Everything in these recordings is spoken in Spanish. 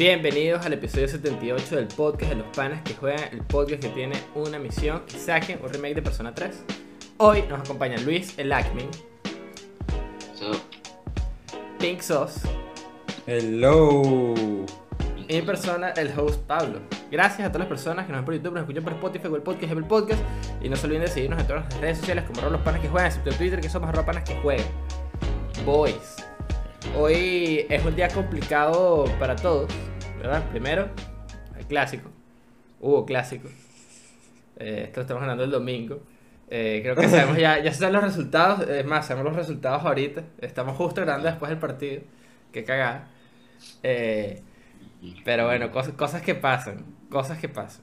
Bienvenidos al episodio 78 del podcast de los panas que juegan, el podcast que tiene una misión que saquen un remake de Persona 3. Hoy nos acompaña Luis el Acmin, So, Pink Sauce Hello. y mi persona, el host Pablo. Gracias a todas las personas que nos ven por YouTube, nos escuchan por Spotify, Google Podcast, Apple Podcast. Y no se olviden de seguirnos en todas las redes sociales como arroba los panas que juegan, excepto en Twitter que somos arroba panas que juegan. Boys. Hoy es un día complicado para todos, ¿verdad? Primero, el clásico. Hubo clásico. Eh, esto estamos hablando el domingo. Eh, creo que sabemos ya, ya se los resultados. Es más, sabemos los resultados ahorita. Estamos justo grabando después del partido. Qué cagada. Eh, pero bueno, cosas, cosas que pasan. Cosas que pasan.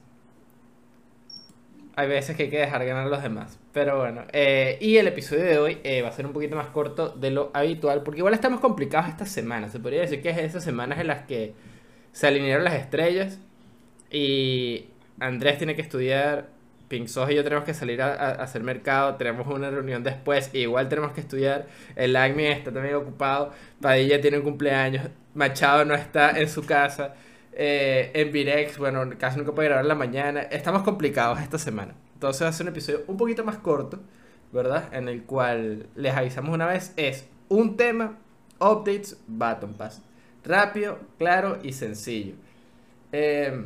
Hay veces que hay que dejar ganar a los demás. Pero bueno. y el episodio de hoy eh, va a ser un poquito más corto de lo habitual. Porque igual estamos complicados esta semana. Se podría decir que es esas semanas en las que se alinearon las estrellas. Y Andrés tiene que estudiar. Pink Sos y yo tenemos que salir a, hacer mercado. Tenemos una reunión después. igual tenemos que estudiar. El Acme está también ocupado. Padilla tiene un cumpleaños. Machado no está en su casa. Eh, en Virex, bueno, casi nunca puede grabar la mañana. Estamos complicados esta semana. Entonces va a un episodio un poquito más corto, ¿verdad? En el cual les avisamos una vez. Es un tema, updates, Baton Pass. Rápido, claro y sencillo. Eh,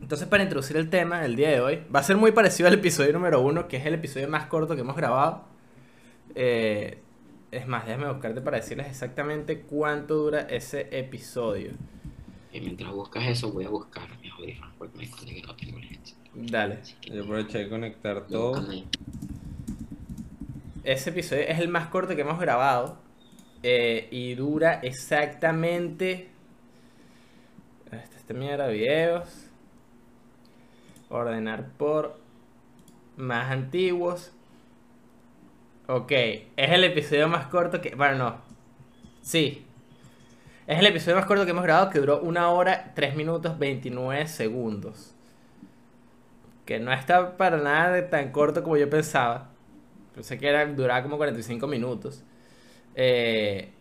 entonces, para introducir el tema del día de hoy, va a ser muy parecido al episodio número uno, que es el episodio más corto que hemos grabado. Eh, es más, déjame buscarte para decirles exactamente cuánto dura ese episodio. y mientras buscas eso, voy a buscar mis audífonos porque me que no tengo el. Dale. Yo aproveché de conectar todo. Ese episodio es el más corto que hemos grabado. Eh, y dura exactamente. Esta, esta mierda, videos. Ordenar por más antiguos. Ok, es el episodio más corto que. Bueno, no. Sí. Es el episodio más corto que hemos grabado que duró una hora, 3 minutos, 29 segundos. Que no está para nada tan corto como yo pensaba. Pensé que era, duraba como 45 minutos. Eh,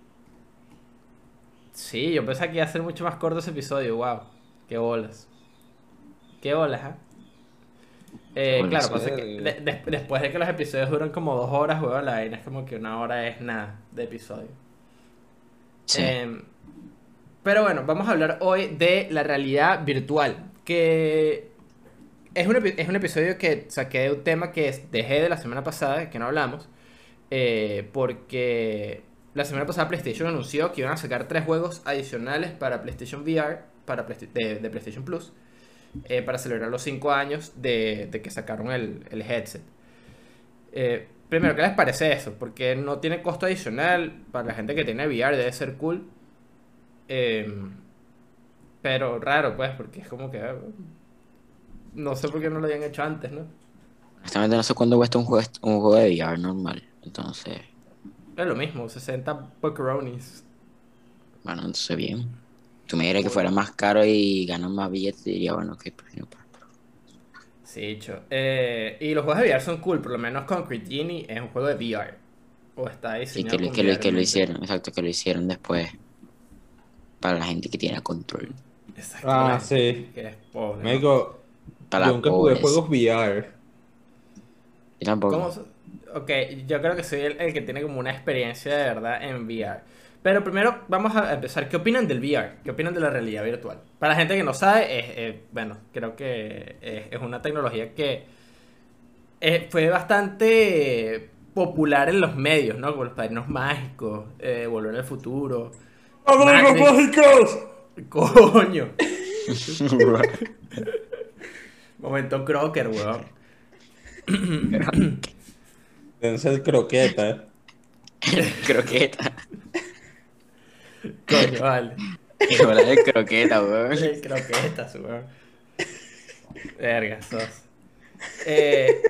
sí, yo pensé que iba a ser mucho más corto ese episodio. Wow, qué bolas. Qué bolas, ¿ah? Eh, Bolas, claro, pasa que verga. de- de- después de que los episodios duran como dos horas, weón, la vaina es como que una hora es nada de episodio. Sí. Em, pero bueno, vamos a hablar hoy de la realidad virtual. Que es un, es un episodio que saqué de un tema que es- dejé de la semana pasada, que no hablamos. Eh, porque la semana pasada PlayStation anunció que iban a sacar tres juegos adicionales para PlayStation VR, para de, PlayStation Plus, eh, para celebrar los cinco años de, de que sacaron el, headset. Eh, primero, ¿qué les parece eso? Porque no tiene costo adicional. Para la gente que tiene VR debe ser cool. Em, pero raro, pues, porque es como que. ah, No sé por qué no lo habían hecho antes, ¿no? Honestamente no sé cuándo cuesta un juego de VR normal. Entonces, Es lo mismo, 60 buckaronis. bueno, entonces bien. Tú me dirías que fuera más caro y ganas más billetes, diría, bueno, ok, pues no pasa. Sí, dicho. Eh, y los juegos de VR son cool, por lo menos Concrete Genie es un juego de VR. O está Sí, diseñado que, lo- con que, lo, VR que lo hicieron, exacto, que lo hicieron después para la gente que tiene control. Exacto, Ah, sí. Que es pobre. Para yo nunca jugué juegos VR. Yo tampoco. ¿Cómo so- Ok, yo creo que soy el, el que tiene como una experiencia de verdad en VR. Pero primero vamos a empezar. ¿Qué opinan del VR? ¿Qué opinan de la realidad virtual? Para la gente que no sabe, es, eh, bueno, creo que es, es una tecnología que eh, fue bastante popular en los medios, ¿no? Como los padrinos mágicos, eh, Volver al futuro. ¡Padrinos mágicos! ¡Coño! Momento Crocker, weón. Dense el croqueta. croqueta. Coño, vale. Y bola de croqueta, weón. Croquetas, weón. Verga, sos. Eh,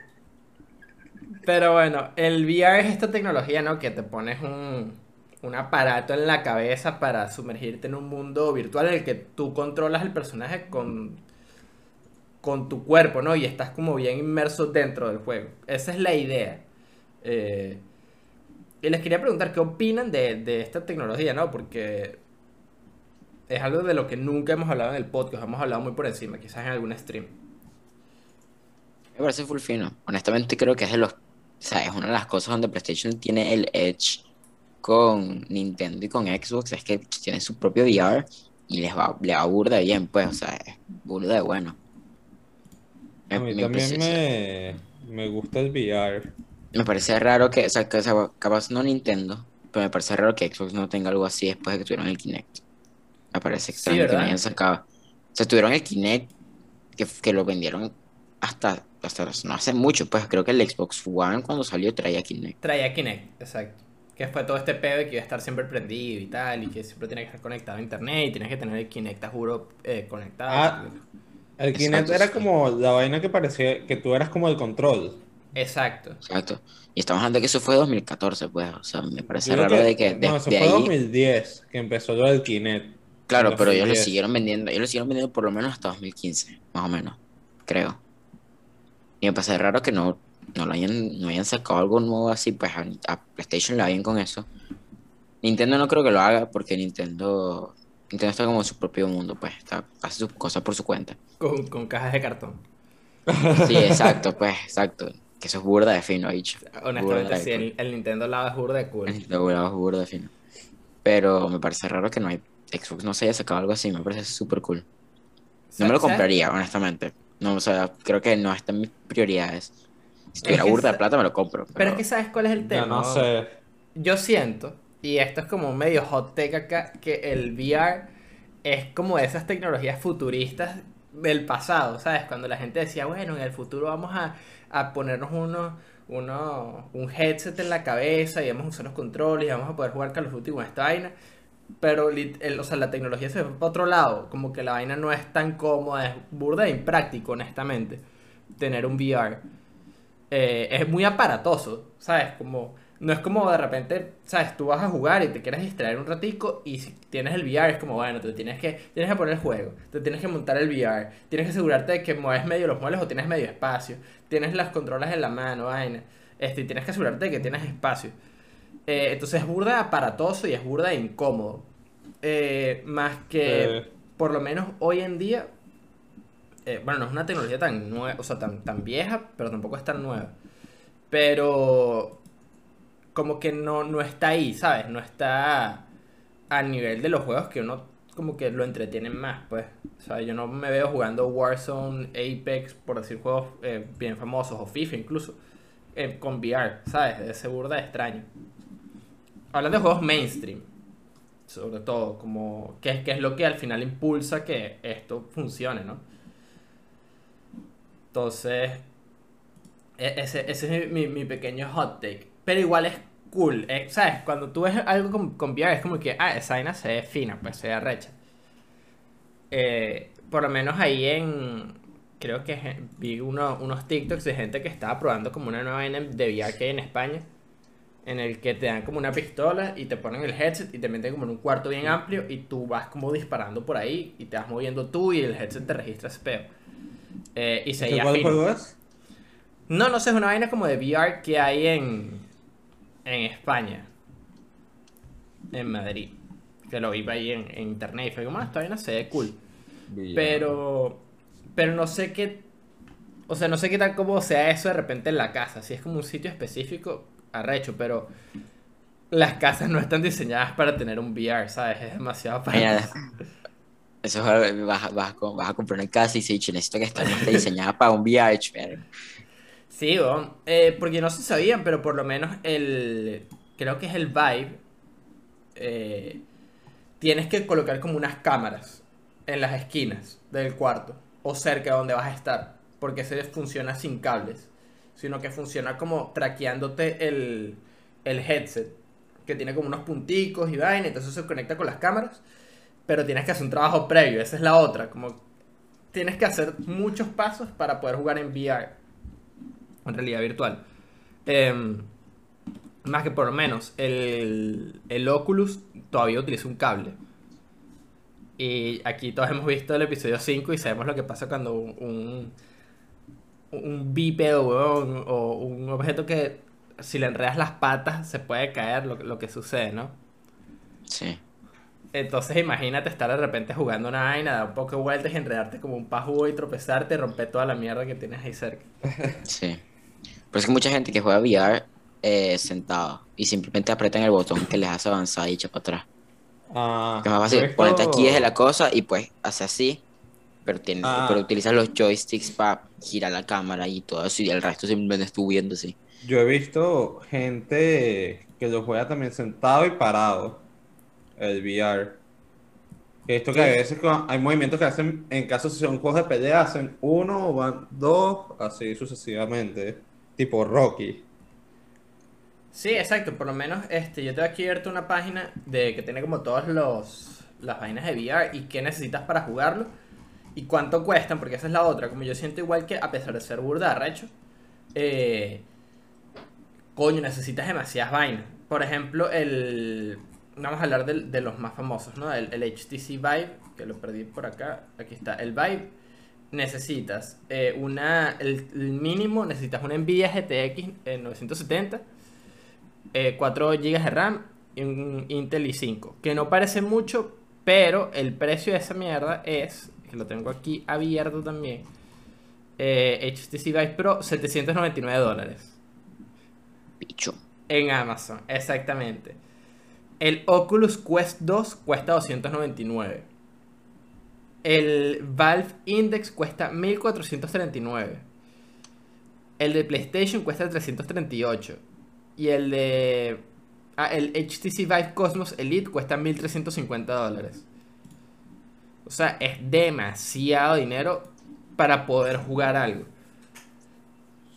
pero bueno, el VR es esta tecnología, ¿no? Que te pones un, un aparato en la cabeza para sumergirte en un mundo virtual en el que tú controlas el personaje con, con tu cuerpo, ¿no? Y estás como bien inmerso dentro del juego. Esa es la idea. Eh, y les quería preguntar qué opinan de, de esta tecnología, ¿no? Porque es algo de lo que nunca hemos hablado en el podcast, hemos hablado muy por encima, quizás en algún stream. Me parece full fino. Honestamente creo que es de los... O sea, es una de las cosas donde PlayStation tiene el edge con Nintendo y con Xbox, es que tienen su propio VR y les va, le va burda bien, pues, o sea, es burda de bueno. A mí me también me, me gusta el VR. Me parece raro que, o sea, que, o sea, capaz no Nintendo, pero me parece raro que Xbox no tenga algo así después de que tuvieron el Kinect. Me parece extraño que no hayan sacado. O sea, tuvieron el Kinect que, que lo vendieron hasta, hasta no hace mucho, pues creo que el Xbox One cuando salió traía Kinect. Traía Kinect, exacto. Que fue todo este pedo de que iba a estar siempre prendido y tal, y que siempre tiene que estar conectado a internet y tienes que tener el Kinect, a juro, eh, conectado. Ah. El Kinect Exacto, era sí. como la vaina que parecía que tú eras como el control. Exacto. Exacto. Y estamos hablando de que eso fue 2014, pues, o sea, me parece raro de que no, eso desde fue ahí, 2010 que empezó lo del Kinect. claro, pero ellos lo 2010. siguieron vendiendo, ellos lo siguieron vendiendo por lo menos hasta 2015, más o menos, creo. Y me parece raro que no, no lo hayan, no hayan sacado algo nuevo así, pues a, a PlayStation le va bien con eso. Nintendo no creo que lo haga porque Nintendo, Nintendo está como en su propio mundo, pues, está, hace sus cosas por su cuenta. Con, con cajas de cartón. Sí, exacto, pues, exacto. Que eso es burda de fino, dicho. Honestamente, sí, el, el Nintendo lado es burda de cool. Lo burda, burda de fino. Pero me parece raro que no hay Xbox no se haya sacado algo así, me parece súper cool. No me lo compraría, honestamente. No, o sea, creo que no está en mis prioridades. Si tuviera burda de plata me lo compro. Pero Pero, es que sabes cuál es el tema. no sé. Yo siento, y esto es como un medio hot take acá, que el VR es como de esas tecnologías futuristas del pasado, ¿sabes? Cuando la gente decía, bueno, en el futuro vamos a, a ponernos uno, uno, un headset en la cabeza y vamos a usar los controles y vamos a poder jugar Call of Duty con esta vaina. Pero el- la tecnología se fue para otro lado, como que la vaina no es tan cómoda, es burda e impráctico, honestamente, tener un VR. Eh, es muy aparatoso, ¿sabes? Como, no es como de repente, ¿sabes? Tú vas a jugar y te quieres distraer un ratico y si tienes el VR es como, bueno, te tienes que, tienes que poner el juego, te tienes que montar el VR, tienes que asegurarte de que mueves medio los muebles o tienes medio espacio, tienes las controlas en la mano, vaina, este, y tienes que asegurarte de que tienes espacio. Eh, entonces es burda aparatoso y es burda incómodo. Eh, más que, Eh. por lo menos hoy en día, bueno, no es una tecnología tan nueva, o sea, tan, tan vieja, pero tampoco es tan nueva. Pero como que no, no está ahí, ¿sabes? No está a nivel de los juegos que uno como que lo entretienen más, pues. O sea, yo no me veo jugando Warzone, Apex, por decir juegos eh, bien famosos, o FIFA incluso, eh, con VR, ¿sabes? Ese burda extraño. Hablando de juegos mainstream, sobre todo, como qué es, qué es lo que al final impulsa que esto funcione, ¿no? Entonces, e- ese, ese es mi, mi- mi pequeño hot take. Pero igual es cool, eh, ¿sabes? Cuando tú ves algo con, con VR es como que, ah, esa vaina se ve fina, pues se ve recha. Eh, por lo menos ahí en, creo que vi uno- unos TikToks de gente que estaba probando como una nueva vaina de VR que hay en España. En el que te dan como una pistola y te ponen el headset y te meten como en un cuarto bien amplio y tú vas como disparando por ahí y te vas moviendo tú y el headset te registra ese peo. Eh, y se ¿Qué veía cuál juego es? No, no sé, es una vaina como de VR que hay en, en España. En Madrid. Que lo vi ahí en, en internet y fue como, "Ah, esta vaina se ve cool. Pero, pero no sé qué, o sea, no sé qué tal como sea eso de repente en la casa. Si es como un sitio específico, arrecho, pero las casas no están diseñadas para tener un VR, ¿sabes? Es demasiado para eso vas, vas, vas a comprar una casa y se dice, necesito que esta no esté diseñada para un verga". Sí. Eh, porque no se sabían, pero por lo menos el. Creo que es el Vibe. eh, tienes que colocar como unas cámaras en las esquinas del cuarto o cerca de donde vas a estar. Porque ese funciona sin cables, sino que funciona como traqueándote el, el headset, que tiene como unos punticos y vaina, entonces se conecta con las cámaras. Pero tienes que hacer un trabajo previo, esa es la otra. Como tienes que hacer muchos pasos para poder jugar en VR en realidad virtual. Em, más que por lo menos el, el Oculus todavía utiliza un cable. Y aquí todos hemos visto el episodio 5 y sabemos lo que pasa cuando un, un, bípedo weón, o un objeto que si le enredas las patas se puede caer, lo, lo que sucede, ¿no? Sí. Entonces imagínate estar de repente jugando una vaina, dar un poco de vueltas y enredarte como un pajugo y tropezarte y romper toda la mierda que tienes ahí cerca. Sí. Pero es que mucha gente que juega VR eh, sentado y simplemente apretan el botón que les hace avanzar y echa para atrás. Ah, Que es más fácil visto- ponerte aquí desde la cosa y pues hace así. Pero, tiene, Ah. pero utilizas los joysticks para girar la cámara y todo eso y el resto simplemente estuvo viendo así. Yo he visto gente que lo juega también sentado y parado. El VR. He visto que Sí. a veces hay movimientos que hacen, en caso si son juegos de pelea, hacen uno o van dos, así sucesivamente. Tipo Rocky. Sí, exacto. Por lo menos este, yo tengo aquí abierto una página de que tiene como todas los las vainas de VR y qué necesitas para jugarlo y cuánto cuestan, porque esa es la otra. Como yo siento igual que a pesar de ser burda eh, coño, necesitas demasiadas vainas. Por ejemplo, el vamos a hablar del- de, los más famosos, ¿no? El, el HTC Vive, que lo perdí por acá. Aquí está. El Vive necesitas eh, una el, el mínimo necesitas una Nvidia GTX en 970 eh, 4 GB de RAM y un Intel i5. Que no parece mucho, pero el precio de esa mierda es, que lo tengo aquí abierto también, eh, HTC Vive Pro 799 dólares Bicho. en Amazon, exactamente. El Oculus Quest 2 cuesta 299. El Valve Index cuesta 1439. El de PlayStation cuesta 338. Y el de. Ah, el HTC Vive Cosmos Elite cuesta 1350 dólares. O sea, es demasiado dinero para poder jugar algo.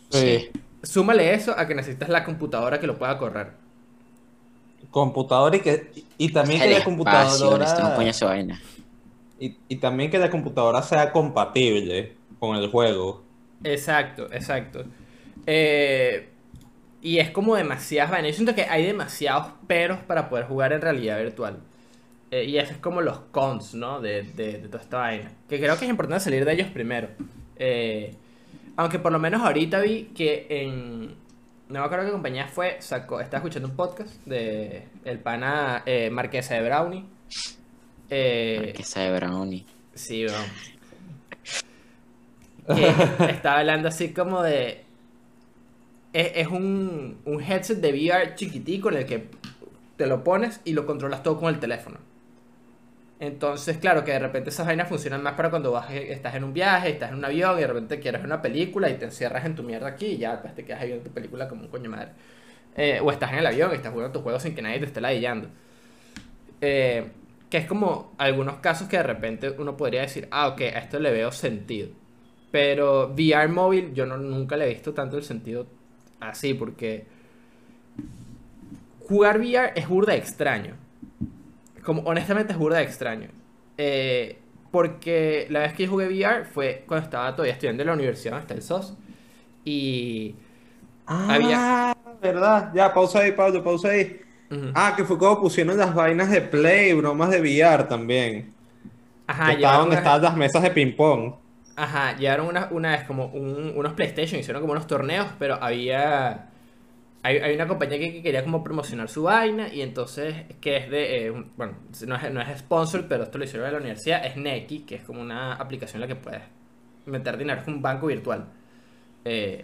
Sí. Súmale eso a que necesitas la computadora que lo pueda correr. Computador y que y también que la computadora vaina. Y, también que la computadora sea compatible con el juego. Exacto, exacto. Eh, y es como demasiadas vainas. Yo siento que hay demasiados peros para poder jugar en realidad virtual. Eh, y eso es como los cons, ¿no? De, de, toda esta vaina. Que creo que es importante salir de ellos primero. Eh, aunque por lo menos ahorita vi que en. No me acuerdo qué compañía fue. Sacó, estaba escuchando un podcast de el pana Marquesa de Brownie. Eh, Que sea de brownie. Sí, weón. Que estaba hablando así como de. Es, es un, un headset de VR chiquitico en el que te lo pones y lo controlas todo con el teléfono. Entonces, claro, que de repente esas vainas funcionan más para cuando vas, estás en un viaje, estás en un avión y de repente quieres ver una película y te encierras en tu mierda aquí y ya pues, te quedas ahí viendo tu película como un coño madre. Eh, o estás en el avión y estás jugando tu juego sin que nadie te esté ladillando. Eh, que es como algunos casos que de repente uno podría decir, ah, ok, a esto le veo sentido. Pero VR móvil yo no, nunca le he visto tanto el sentido así, porque jugar VR es burda extraño. Como honestamente es burda extraño. Eh, porque la vez que yo jugué VR fue cuando estaba todavía estudiando en la universidad donde está el SOS. Y... Ah, Había- verdad. Ya, pausa ahí, Pablo, pausa ahí. Ah, que fue como pusieron las vainas de Play, bromas de VR también. Ajá, que estaba llevaron donde unas- estaban las mesas de ping-pong. Ajá, llegaron una, una vez como un- unos PlayStation, hicieron como unos torneos, pero había... Hay, hay una compañía que, que quería como promocionar su vaina y entonces, que es de... eh, un- bueno, no es, no es sponsor, pero esto lo hicieron en la universidad, es Neki, que es como una aplicación en la que puedes meter dinero, es un banco virtual. Eh,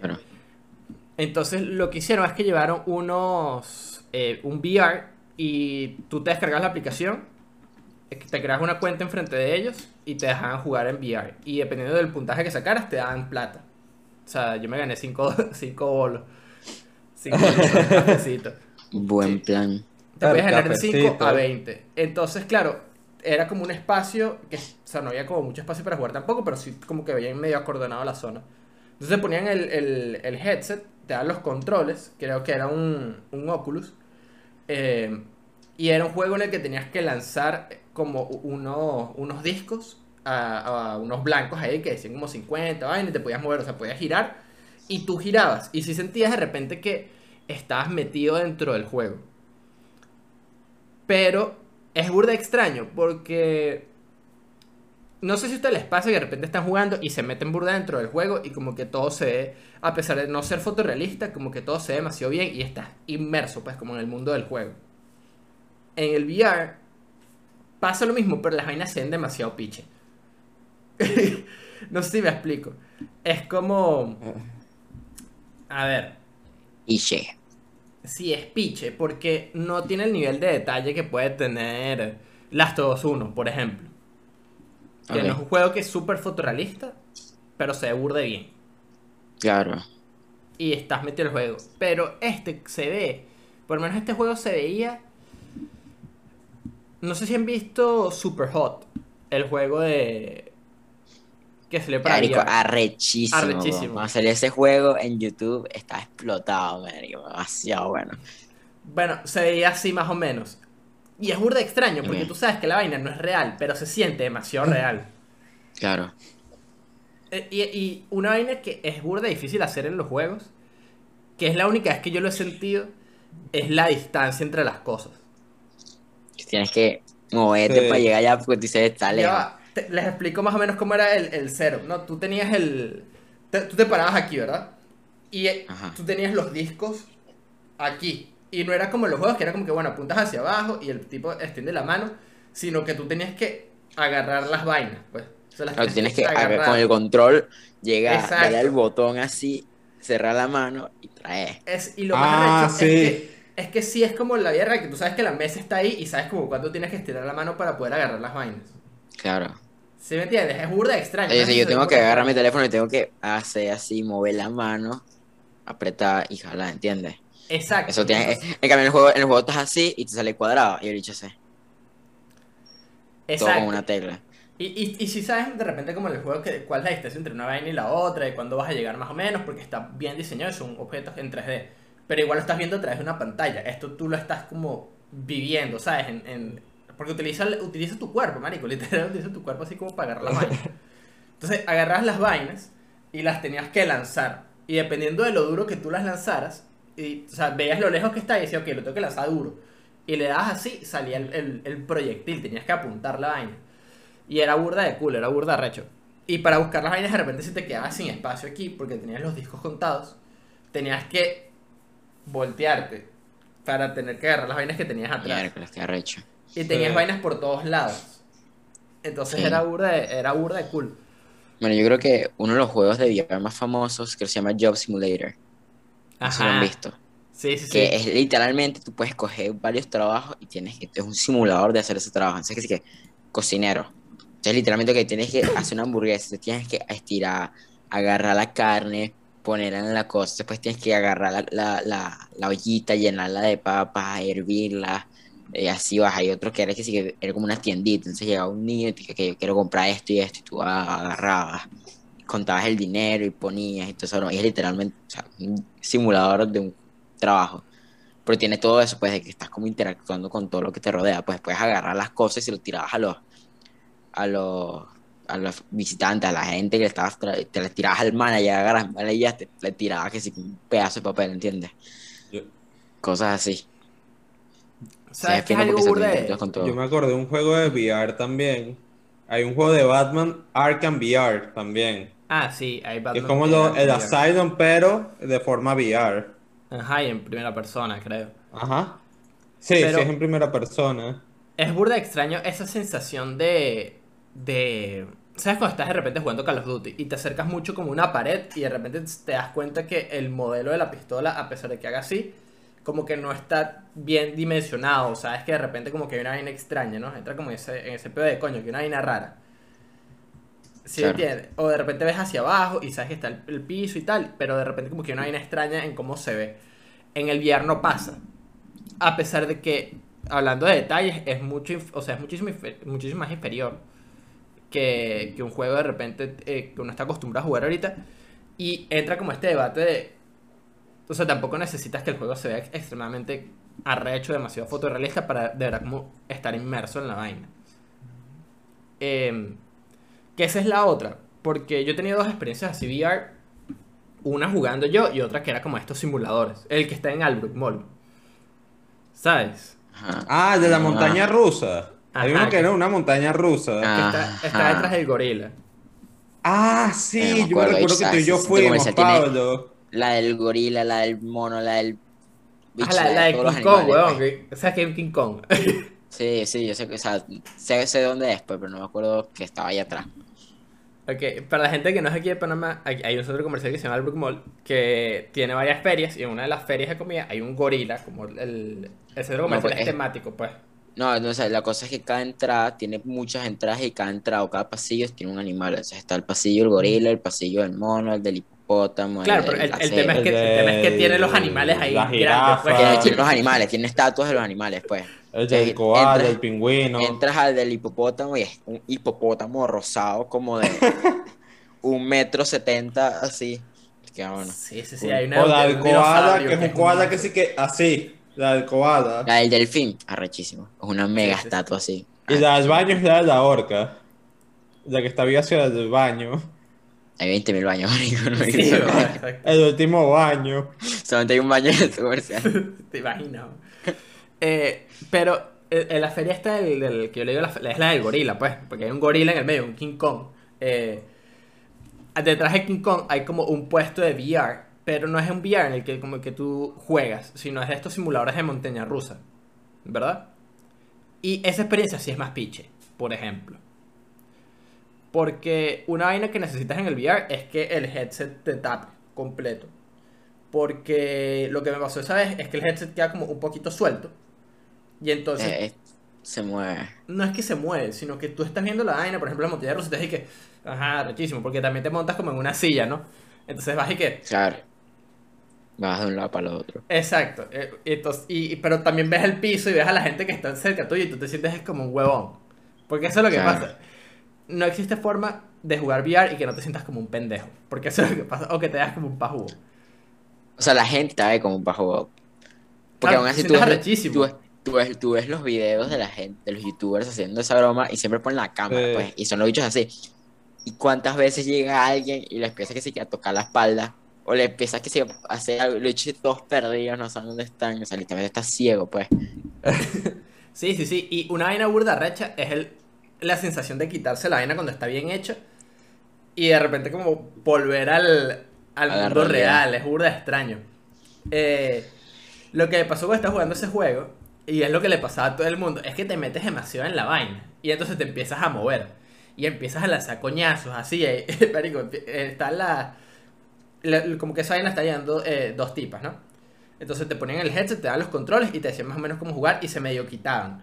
entonces lo que hicieron es que llevaron unos eh, un VR y tú te descargas la aplicación, eh, te creas una cuenta enfrente de ellos y te dejaban jugar en VR. Y dependiendo del puntaje que sacaras, te daban plata. O sea, yo me gané 5 cinco bolos. 5 cafecitos. buen plan. Te podías ganar de 5 cafecito. a 20. Entonces, claro, era como un espacio que, o sea, no había como mucho espacio para jugar tampoco, pero sí como que había medio acordonado la zona. Entonces ponían el, el, el headset, te daban los controles, creo que era un, un Oculus, eh, y era un juego en el que tenías que lanzar como uno- unos discos a, unos blancos ahí que decían como 50, vaina, y te podías mover, o sea, podías girar, y tú girabas, y si sentías de repente que estabas metido dentro del juego. Pero es burda extraño porque no sé si a ustedes les pasa que de repente están jugando y se meten burda dentro del juego y como que todo se ve, a pesar de no ser fotorrealista, como que todo se ve demasiado bien y estás inmerso pues como en el mundo del juego. En el VR pasa lo mismo, pero las vainas se ven demasiado piche. no sé si me explico. Es como. A ver. Y che. Sí, es piche, porque no tiene el nivel de detalle que puede tener Last of Us 1, por ejemplo. Que no es un juego que es súper fotorrealista, pero se burde bien. Claro. Y estás metido en el juego. Pero este se ve, por lo menos este juego se veía. No sé si han visto Super Hot, el juego de. que se le para Marico, arrechísimo. Arrechísimo. bro. Cuando salió ese juego en YouTube, está explotado, marico. Demasiado bueno. Bueno, se veía así más o menos. Y es burda extraño, porque tú sabes que la vaina no es real, pero se siente demasiado real. Claro. Eh, Y, y una vaina que es burda difícil hacer en los juegos, que es la única vez que yo lo he sentido, es la distancia entre las cosas. Tienes que moverte Sí. para llegar allá porque tú dices, está lejos. les explico más o menos cómo era el, el cero. No, tú tenías el. te- tú te parabas aquí, ¿verdad? Y Ajá. tú tenías los discos aquí. Y no era como en los juegos, que era como que, bueno, apuntas hacia abajo y el tipo extiende la mano, sino que tú tenías que agarrar las vainas, pues. O sea, las tienes que agarrar. con el control, llegar, darle al botón así, cerrar la mano y traer. Es- y lo más Ah, sí. es que es que sí es como la vida real, que tú sabes que la mesa está ahí y sabes como cuándo tienes que estirar la mano para poder agarrar las vainas. Claro. ¿Sí me entiendes? Es burda extraño. Oye, ¿no? si yo tengo que agarrar mi teléfono y tengo que hacer así, mover la mano, apretar y jalar, ¿entiendes? Exacto. Eso tiene, Entonces, en cambio en el juego, en el juego estás así y te sale cuadrado y el bicho todo exacto. con una tecla. Y, y, y si sabes de repente como en el juego que, cuál es la distancia entre una vaina y la otra, de cuándo vas a llegar más o menos, porque está bien diseñado, son objetos en 3D. Pero igual lo estás viendo a través de una pantalla. Esto tú lo estás como viviendo, ¿sabes? En, en- porque utiliza, utiliza tu cuerpo, marico. Literal, utiliza tu cuerpo así como para agarrar las vainas. Entonces agarras las vainas y las tenías que lanzar. Y dependiendo de lo duro que tú las lanzaras, y, o sea, veías lo lejos que está y decías, ok, lo tengo que lanzar duro. Y le dabas así, salía el, el- el proyectil, tenías que apuntar la vaina. Y era burda de cool, era burda recho. Y para buscar las vainas de repente se te quedaba sin espacio aquí porque tenías los discos contados. Tenías que voltearte para tener que agarrar las vainas que tenías atrás. Miércoles, qué arrecho. Y tenías Sí. vainas por todos lados. Entonces Sí. era burda de, era burda de cool. Bueno, yo creo que uno de los juegos de VR más famosos que se llama Job Simulator. No sé si lo han visto. Sí, sí, sí. Que es literalmente, tú puedes coger varios trabajos y tienes que, es un simulador de hacer ese trabajo. Entonces, que sí que, cocinero. Entonces, literalmente que tienes que hacer una hamburguesa, te tienes que estirar, agarrar la carne, ponerla en la cosa, después tienes que agarrar la, la, la, la ollita, llenarla de papas, hervirla, y así vas. Hay otro que era que sí que era como una tiendita, entonces llegaba un niño y te dije que yo quiero comprar esto y esto, y tú ah, agarrabas, contabas el dinero y ponías y todo eso, ¿no? y es literalmente o sea, un simulador de un trabajo. Pero tiene todo eso, pues, de que estás como interactuando con todo lo que te rodea. Pues puedes agarrar las cosas y lo tirabas a los, a los, a los visitantes, a la gente que le estabas, te le tirabas al manager, agarras manager y ya te le tirabas que sí, un pedazo de papel, ¿entiendes? Yo, Cosas así. ¿Sabes Se qué es explica algo por qué se burda de- interactúa con todo. yo me acordé de un juego de VR también. Hay un juego de Batman Arkham VR también. Ah, sí, hay Batman. es como lo- el VR. Asylum, pero de forma VR. Ajá, y en primera persona, creo. Ajá. Sí, Pero- sí, es en primera persona. Es burda extraño esa sensación de. de. ¿Sabes cuando estás de repente jugando Call of Duty y te acercas mucho como una pared y de repente te das cuenta que el modelo de la pistola, a pesar de que haga así, como que no está bien dimensionado? Sabes que de repente como que hay una vaina extraña, ¿no? Entra como en ese, en ese pedo de coño, que una vaina rara. ¿Sí Claro. entiendes? O de repente ves hacia abajo y sabes que está el, el piso y tal, pero de repente como que hay una vaina extraña en cómo se ve. En el VR no pasa. A pesar de que, hablando de detalles, es mucho, o sea, es muchísimo, muchísimo más inferior que, que un juego de repente eh, que uno está acostumbrado a jugar ahorita. Y entra como este debate de. O sea, tampoco necesitas que el juego se vea ex- extremadamente arrecho, demasiado fotorrealista para de verdad como estar inmerso en la vaina. Em, que esa es la otra. Porque yo he tenido dos experiencias así VR. Una jugando yo y otra que era como estos simuladores. El que está en Albrook Mall. ¿Sabes? Ah, de la Ah. montaña rusa. Hay uno que era una montaña rusa. Ah. Que está, detrás del gorila. Ah, Eh, sí, me yo me acuerdo, recuerdo que tú y yo fuimos, Pablo. La del gorila, la del mono, la del Ah, la, la de los King Kong, weón. pues. que- O sea, que es King Kong. Sí, sí, yo sé, que- o sea, sé, sé dónde es, pues, pero no me acuerdo que estaba ahí atrás. Ok, para la gente que no es aquí de Panamá, hay, hay un centro comercial que se llama el Brook Mall que tiene varias ferias y en una de las ferias de comida hay un gorila, como el, el centro comercial pues, es es- temático, pues. No, no, o sea, la cosa es que cada entrada tiene muchas entradas y cada entrada o cada pasillo tiene un animal. O sea, está el pasillo del gorila, el pasillo del mono, el del hipopótamo, Claro, el, pero el, tema es que, El el tema es que del- tiene los animales ahí la grandes, pues. Tiene, tiene los animales, tiene estatuas de los animales, pues. El del koala, entras- el pingüino. Entras al del hipopótamo y es un hipopótamo rosado como de un metro setenta, así. Que bueno. Sí, sí, sí, hay una O la de del koala, que es un koala que sí que así. La del koala. La del delfín, arrechísimo. Es una mega Sí, estatua así. Y la del baño es la de la orca. La que está viva hacia la del baño. Hay 20.000 baños, no. El último baño. Solamente hay un baño en el comercial. Te imaginas. Eh, pero eh, en la feria esta del, que yo le digo, la- es la del gorila, pues, porque hay un gorila en el medio, un King Kong. Eh, detrás de King Kong hay como un puesto de VR, pero no es un VR en el que como que tú juegas, sino es de estos simuladores de montaña rusa, ¿verdad? Y esa experiencia sí es más piche, por ejemplo. Porque una vaina que necesitas en el VR es que el headset te tape completo. Porque lo que me pasó esa vez es que el headset queda como un poquito suelto. Y entonces, Eh, se mueve. no es que se mueve, sino que tú estás viendo la vaina, por ejemplo, la montaña rusa, y te dices que, ajá, rechísimo, porque también te montas como en una silla, ¿no? Entonces vas y que, Claro. Vas de un lado para el otro. exacto. eh, entonces, y, pero también ves el piso y ves a la gente que está cerca tuyo y tú te sientes como un huevón. Porque eso es lo que Claro. pasa. No existe forma de jugar VR y que no te sientas como un pendejo. Porque eso es lo que pasa. O que te das como un pajugo. O sea, la gente está ahí como un bajo. Porque Claro, aún te así tú tú, tú, ves, tú ves los videos de la gente, de los youtubers haciendo esa broma y siempre ponen la cámara, Sí. pues, y son los bichos así. ¿Y cuántas veces llega alguien y le empieza que se a tocar la espalda? O le empieza que se a hacer algo, los bichos todos perdidos, no saben dónde están, o sea, literalmente está ciego, pues. Sí, sí, sí. Y una vaina burda recha es el, la sensación de quitarse la vaina cuando está bien hecha y de repente como volver al, al mundo realidad. real. Es burda extraño. Eh, lo que pasó cuando estaba jugando ese juego, y es lo que le pasaba a todo el mundo, es que te metes demasiado en la vaina y entonces te empiezas a mover y empiezas a lanzar coñazos así. eh, empie- eh, está la, la- Como que esa vaina está llevando eh, dos tipas, ¿no? Entonces te ponían el headset, te daban los controles y te decían más o menos cómo jugar y se medio quitaban.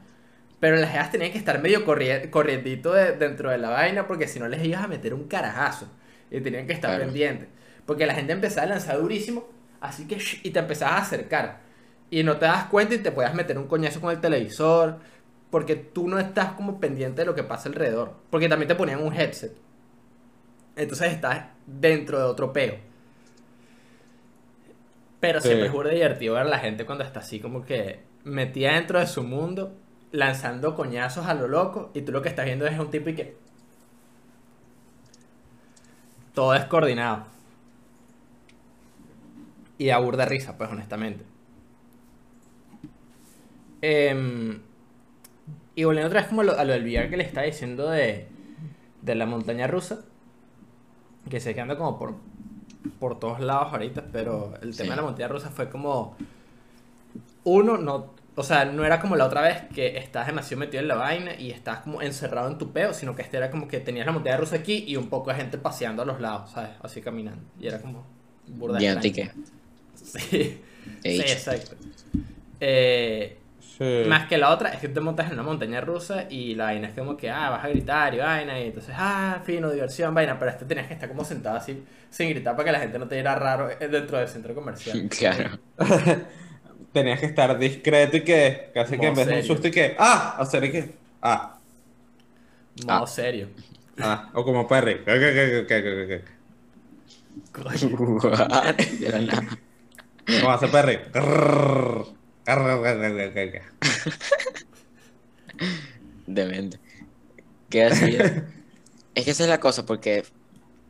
Pero las jevas tenían que estar medio corri- corriendito de- dentro de la vaina porque si no les ibas a meter un carajazo. Y tenían que estar Claro. pendientes. Porque la gente empezaba a lanzar durísimo, así que sh- y te empezabas a acercar. Y no te das cuenta y te podías meter un coñazo con el televisor. Porque tú no estás como pendiente de lo que pasa alrededor. Porque también te ponían un headset. Entonces estás dentro de otro peo. Pero Sí. siempre es burda divertido ver a la gente cuando está así como que metida dentro de su mundo, lanzando coñazos a lo loco, y tú lo que estás viendo es un tipo y que... Todo es coordinado. Y da burda risa, pues honestamente. Em, y volviendo otra vez como a lo, a lo del VR que le estaba diciendo de, de la montaña rusa, que sé que anda como por, por todos lados ahorita, pero el tema Sí. de la montaña rusa fue como... Uno, no... O sea, no era como la otra vez que estás demasiado metido en la vaina y estás como encerrado en tu peo, sino que este era como que tenías la montaña rusa aquí y un poco de gente paseando a los lados, ¿sabes? Así caminando. Y era como... Burda. Sí, sí, exacto. Eh, Sí. más que la otra es que te montas en una montaña rusa y la vaina es como que, ah, vas a gritar y vaina, y entonces, ah, fino, diversión, vaina, pero este tenías que estar como sentado así, sin gritar para que la gente no te viera raro eh, dentro del centro comercial. Claro. Tenías que estar discreto y que casi que en vez de un susto y que, ah, hacer y que, ah, Modo Ah. serio. ah, o como Perry. que, que, que, que, que, que, que. What? De la nada. ¿Cómo hace Perry? Demente. ¿Qué hacía? es que esa es la cosa, porque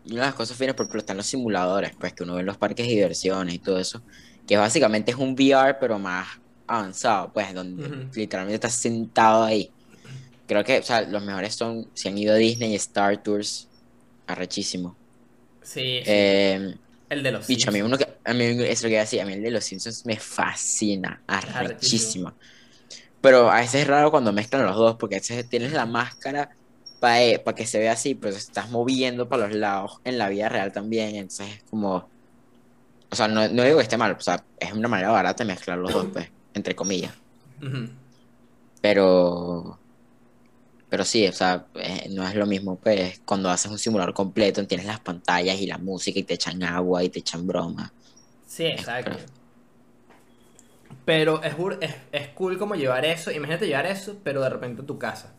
una de las cosas finas, por ejemplo, están los simuladores, pues que uno ve en los parques de diversiones y todo eso, que básicamente es un VR, pero más avanzado, pues, donde literalmente estás sentado ahí. Creo que, o sea, los mejores son, si han ido a Disney y Star Tours, arrechísimo. Sí, sí. Eh, el de los Bicho, a mí uno que, a mí es lo que decía, a mí el de los Simpsons me fascina, arrechísimo. Pero a veces es raro cuando mezclan los dos, porque a veces tienes la máscara para que se vea así, pero estás moviendo para los lados en la vida real también. Entonces es como. O sea, no, no digo que esté mal, o sea, es una manera barata de mezclar los dos, pues, entre comillas. Pero. Pero sí, o sea, eh, no es lo mismo, pues, cuando haces un simulador completo, tienes las pantallas y la música y te echan agua y te echan broma. Sí, exacto. Pero es, es, es cool como llevar eso. Imagínate llevar eso, pero de repente a tu casa.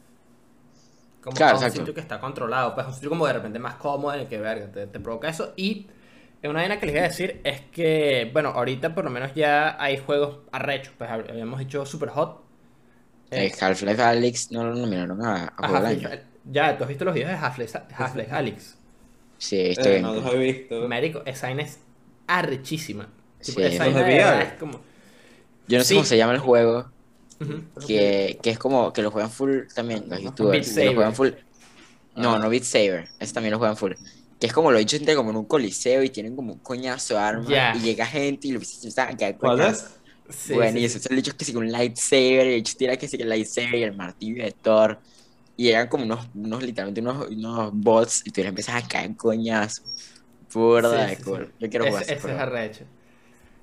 Como Claro, un sitio que está controlado. Pues un sitio como de repente más cómodo en el que verga, te, te provoca eso. Y una vaina que les iba a decir es que, bueno, ahorita por lo menos ya hay juegos arrechos. Pues hab- habíamos dicho Super Hot. Eh, Half-Life Alyx no lo nominaron a, a Juego del Año. Half-Life- Ya, tú has visto los videos de Half-Life Half-Life Alyx. Sí, estoy Eh, bien. no los he visto. Marico, esa vaina es arrechísima. Sí, esa vaina VR. es como. Yo no sé Sí. cómo se llama el juego, que, que es como que lo juegan full también los youtubers. Lo juegan full. No, no Beat Saber, ese también lo juegan full. Que es como lo he dicho entre como en un coliseo y tienen como un coñazo de armas y llega gente y lo empiezan a caer ¿Cuál es? Sí, bueno, sí, y sí. eso el dicho que con un lightsaber, y el dicho tira que sí que el lightsaber y el martillo de Thor. Y llegan como unos, unos literalmente unos, unos bots y tú les empiezas a caer coñazos. Pura de cool. Yo quiero jugar ese ese es arrecho.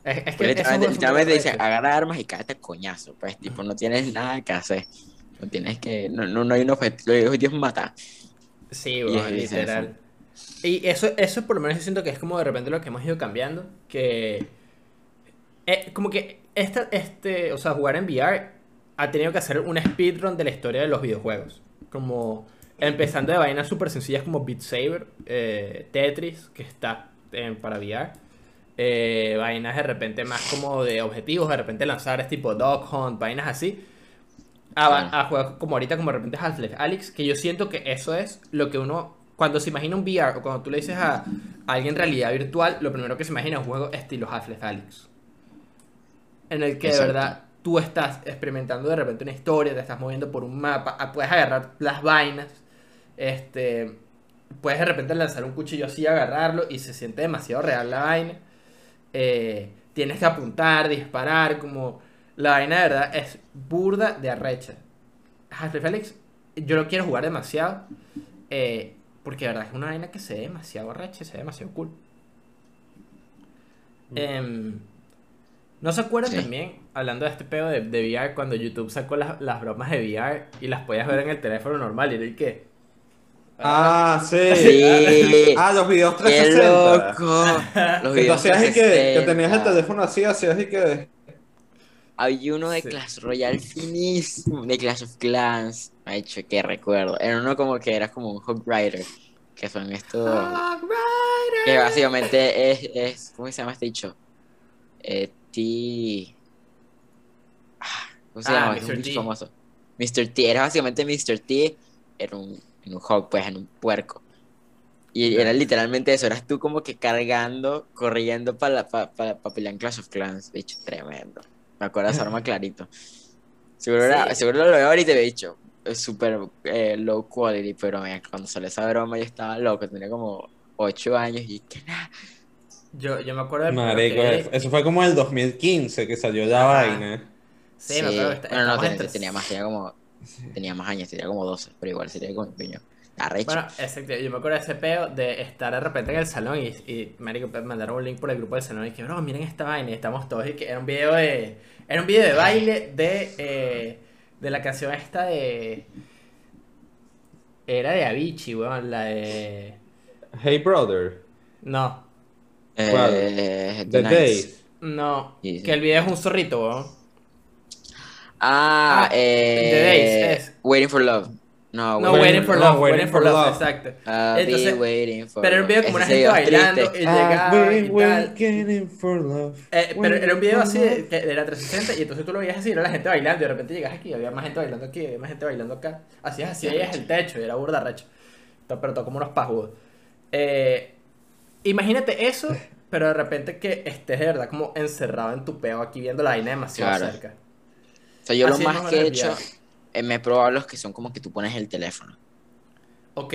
Es, es que literalmente, literalmente arrechos. agarra armas y cállate coñazo. Pues, tipo, no tienes nada que hacer. No tienes que, no, no, no hay un objetivo, el objetivo es matar. Sí, y weón, es- es literal. Y eso, eso por lo menos yo siento que es como de repente lo que hemos ido cambiando. Que. eh, como que esta, este, o sea, jugar en VR ha tenido que hacer un speedrun de la historia de los videojuegos. Como empezando de vainas súper sencillas como Beat Saber, eh, Tetris, que está en- para VR. eh, vainas de repente más como de objetivos, de repente lanzar es tipo Dog Hunt, vainas así. A, a juegos como ahorita, como de repente Half-Life Alyx, que yo siento que eso es lo que uno, cuando se imagina un VR o cuando tú le dices a, a alguien realidad virtual, lo primero que se imagina es un juego estilo Half-Life Alyx. En el que Exacto. de verdad tú estás experimentando de repente una historia, te estás moviendo por un mapa, ah, puedes agarrar las vainas, este, puedes de repente lanzar un cuchillo así, agarrarlo y se siente demasiado real la vaina. Eh, tienes que apuntar, disparar, como la vaina de verdad es burda de arrecha. Half-Life Alyx, yo lo quiero jugar demasiado, eh, porque de verdad es una vaina que se ve demasiado arrecha, se ve demasiado cool. Em, ¿No se acuerdan Sí. también, hablando de este pedo de, de VR, cuando YouTube sacó las, las bromas de VR y las podías ver en el teléfono normal? ¿Y era el qué? Ah, sí. Sí. Ah, los videos ¡Qué 360. loco! Los videos hacías y que, que tenías el 360. teléfono así, hacías y que. Hay uno de Sí. Clash Royale finísimo, de Clash of Clans. Ha hecho que recuerdo. Era uno como que era como un Hog Rider. Que son estos. Hog Rider. Que básicamente es, es. ¿Cómo se llama este dicho? Eh, T. Ah, ¿Cómo se Ah, llama? Es Mr. un dicho T. famoso. Mr. T. Era básicamente Mr. T. Era un, en un hog, pues, en un puerco. Y era literalmente eso. Eras tú como que cargando, corriendo para pa, pa, pa pelear en Clash of Clans. Hecho, tremendo. Me acuerdo de esa arma clarito. Seguro, era- Sí. seguro lo veo ahorita. Es súper eh, low quality, pero mira, cuando salió esa broma yo estaba loco. Tenía como 8 años y que nada. Yo, yo me acuerdo del Marico, que- eso fue como el 2015 que salió la Ajá. vaina. Sí, me acuerdo que está- Bueno, no, estamos tenía, entre- tenía más, tenía como, tenía más años, tenía como 12, pero igual sería como piño. Arrecho. Bueno, exacto. Yo me acuerdo de ese peo de estar de repente en el salón y, y marico, me mandaron un link por el grupo del salón y que, bro, miren esta vaina y estamos todos y que era un video de, era un video de baile de, eh, de la canción esta de, era de Avicii, weón, la de, Hey Brother. no. Eh, The. Days. no, Sí, sí. que el video es un zorrito, weón. Ah, Ah, eh, The Days, es. Waiting for Love. No, No, Waiting- Waiting for no, Love, Waiting Waiting for for Love, Love. exacto. Be Entonces, waiting for Pero era un video como una gente es bailando triste. y llegaba been y tal. waiting for love. Eh, pero era un video así de, que era 360 y entonces tú lo veías así, era la gente bailando y de repente llegas aquí y había más gente bailando aquí, había más gente bailando acá. Hacías así, Qué veías el techo y era burda recho. Pero todo como unos pajudos. Eh, imagínate eso, pero de repente que estés de verdad como encerrado en tu peo aquí viendo la vaina demasiado Claro. cerca. O sea, yo lo Así es más que he hecho, eh, me he probado los que son como que tú pones el teléfono. Ok.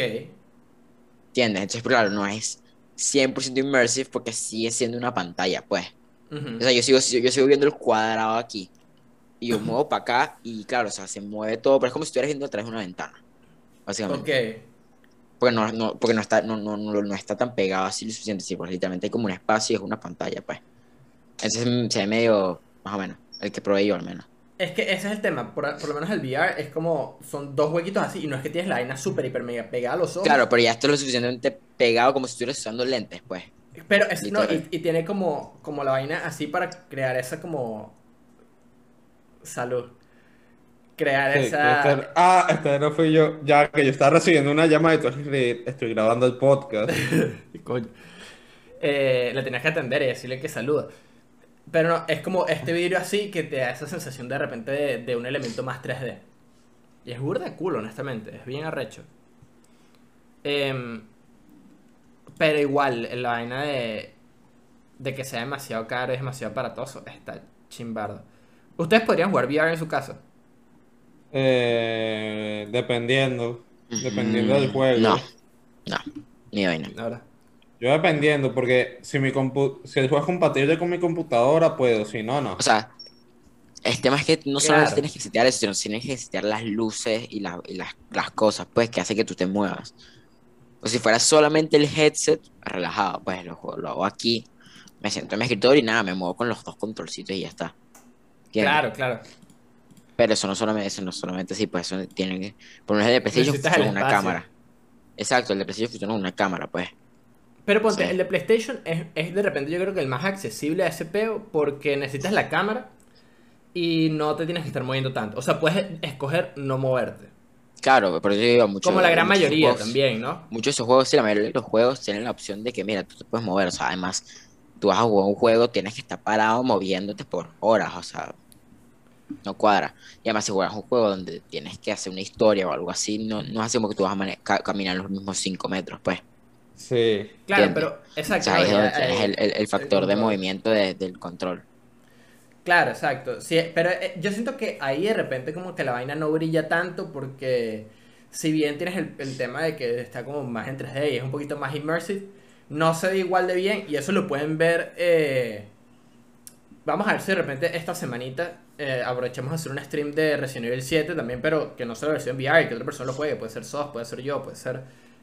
¿Entiendes? Entonces, pero claro, no es 100% immersive porque sigue siendo una pantalla, pues. Ujú. O sea, yo sigo, yo sigo viendo el cuadrado aquí. y yo muevo para acá y claro, o sea, se mueve todo, pero es como si estuvieras viendo a través de una ventana, básicamente. Ok. Porque no, no, porque no está, no, no, no, no está tan pegado así lo suficiente, sí, porque literalmente hay como un espacio y es una pantalla, pues. Entonces mm, se ve medio, más o menos, el que probé yo al menos. Es que ese es el tema, por, por lo menos el VR es como, son dos huequitos así y no es que tienes la vaina súper, hiper, mega pegada a los ojos. Claro, pero ya está lo suficientemente pegado como si estuvieras usando lentes, pues. Pero es, no, y, y tiene como, como la vaina así para crear esa como... Salud. Crear Sí, esa... este- ah, este no fui yo. Ya que yo estaba recibiendo una llamada y tú estoy, estoy grabando el podcast. Coño. Eh, le tenías que atender y decirle que saluda. Pero no, es como este vidrio así que te da esa sensación de repente de, de un elemento más 3D. Y es burda de culo, honestamente. Es bien arrecho. Em, pero igual, la vaina de, de que sea demasiado caro y demasiado aparatoso está chimbardo. ¿Ustedes podrían jugar VR en su casa? Eh, dependiendo. Dependiendo del Mm, juego. No, no, ni vaina. Ahora. Yo dependiendo, porque si mi compu si el juego es compatible con mi computadora, puedo, si no, no. O sea, el tema es que no Claro. tienes que setear eso, sino tienes que setear las luces y, la- y las, las cosas, pues, que hace que tú te muevas. O si fuera solamente el headset, relajado, pues lo, lo hago aquí, me siento en mi escritorio y nada, me muevo con los dos controlcitos y ya está. ¿Entiendes? Claro, claro. Pero eso no solamente, eso no solamente sí, pues eso tiene que. Por lo menos el de PlayStation funciona una cámara. Exacto, el de PlayStation funciona con una cámara, pues. Pero ponte, Sí. el de PlayStation es, es de repente yo creo que el más accesible a ese peo porque necesitas la cámara y no te tienes que estar moviendo tanto. O sea, puedes escoger no moverte. Claro, pero yo digo mucho. Como la gran mayoría juegos- también, ¿no? Muchos de esos juegos, sí, la mayoría de los juegos tienen la opción de que, mira, tú te puedes mover. O sea, además, tú vas a jugar un juego, tienes que estar parado moviéndote por horas. O sea, no cuadra. Y además, si juegas un juego donde tienes que hacer una historia o algo así, no, no es así como que tú vas a ca- caminar los mismos 5 metros, pues. Sí. Claro, pero O exacto. sea, ahí es donde tienes eh, el, el- el factor de movimiento de- del control. Claro, exacto. Sí, pero eh, yo siento que ahí de repente como que la vaina no brilla tanto porque si bien tienes el, el tema de que está como más en 3D y es un poquito más immersive, no se ve igual de bien y eso lo pueden ver. eh, Vamos a ver si de repente esta semanita eh, aprovechamos a hacer un stream de Resident Evil 7 también, pero que no sea la versión VR, que otra persona lo juegue. Puede ser SOS, puede ser yo, puede ser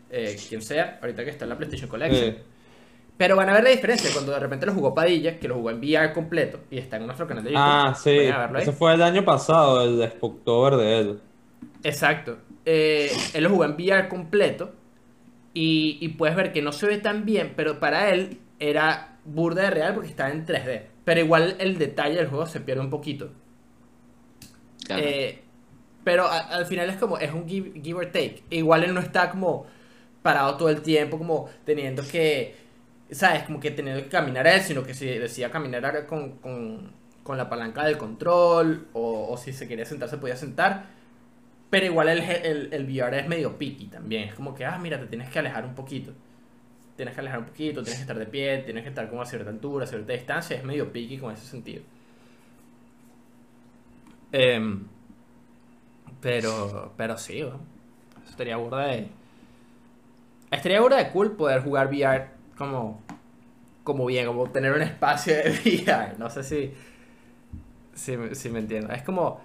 eh, quien sea, ahorita que está en la PlayStation Collection. Pero van a ver la diferencia cuando de repente lo jugó Padilla, que lo jugó en VR completo y está en nuestro canal de YouTube. Ah, sí. Ese fue el año pasado, el Spooktober de él. Exacto. Eh, él lo jugó en VR completo y, y puedes ver que no se ve tan bien, pero para él era burda de real porque estaba en 3D. Pero igual el detalle del juego se pierde un poquito. Eh, pero al final es como, es un give, give or take. Igual él no está como parado todo el tiempo, como teniendo que, ¿sabes? Como que teniendo que caminar él, sino que si decía caminar con, con, con la palanca del control, o, o si se quería sentar, se podía sentar. Pero igual el, el, el VR es medio picky también. Es como que, ah, mira, te tienes que alejar un poquito. Tienes que alejar un poquito, tienes que estar de pie, tienes que estar como a cierta altura, a cierta distancia. Es medio picky con ese sentido. Em, pero, pero sí, estaría burda de. Estaría burda de cool poder jugar VR como. Como bien, como tener un espacio de VR. No sé si. Si, me- si me entiendo. Es como.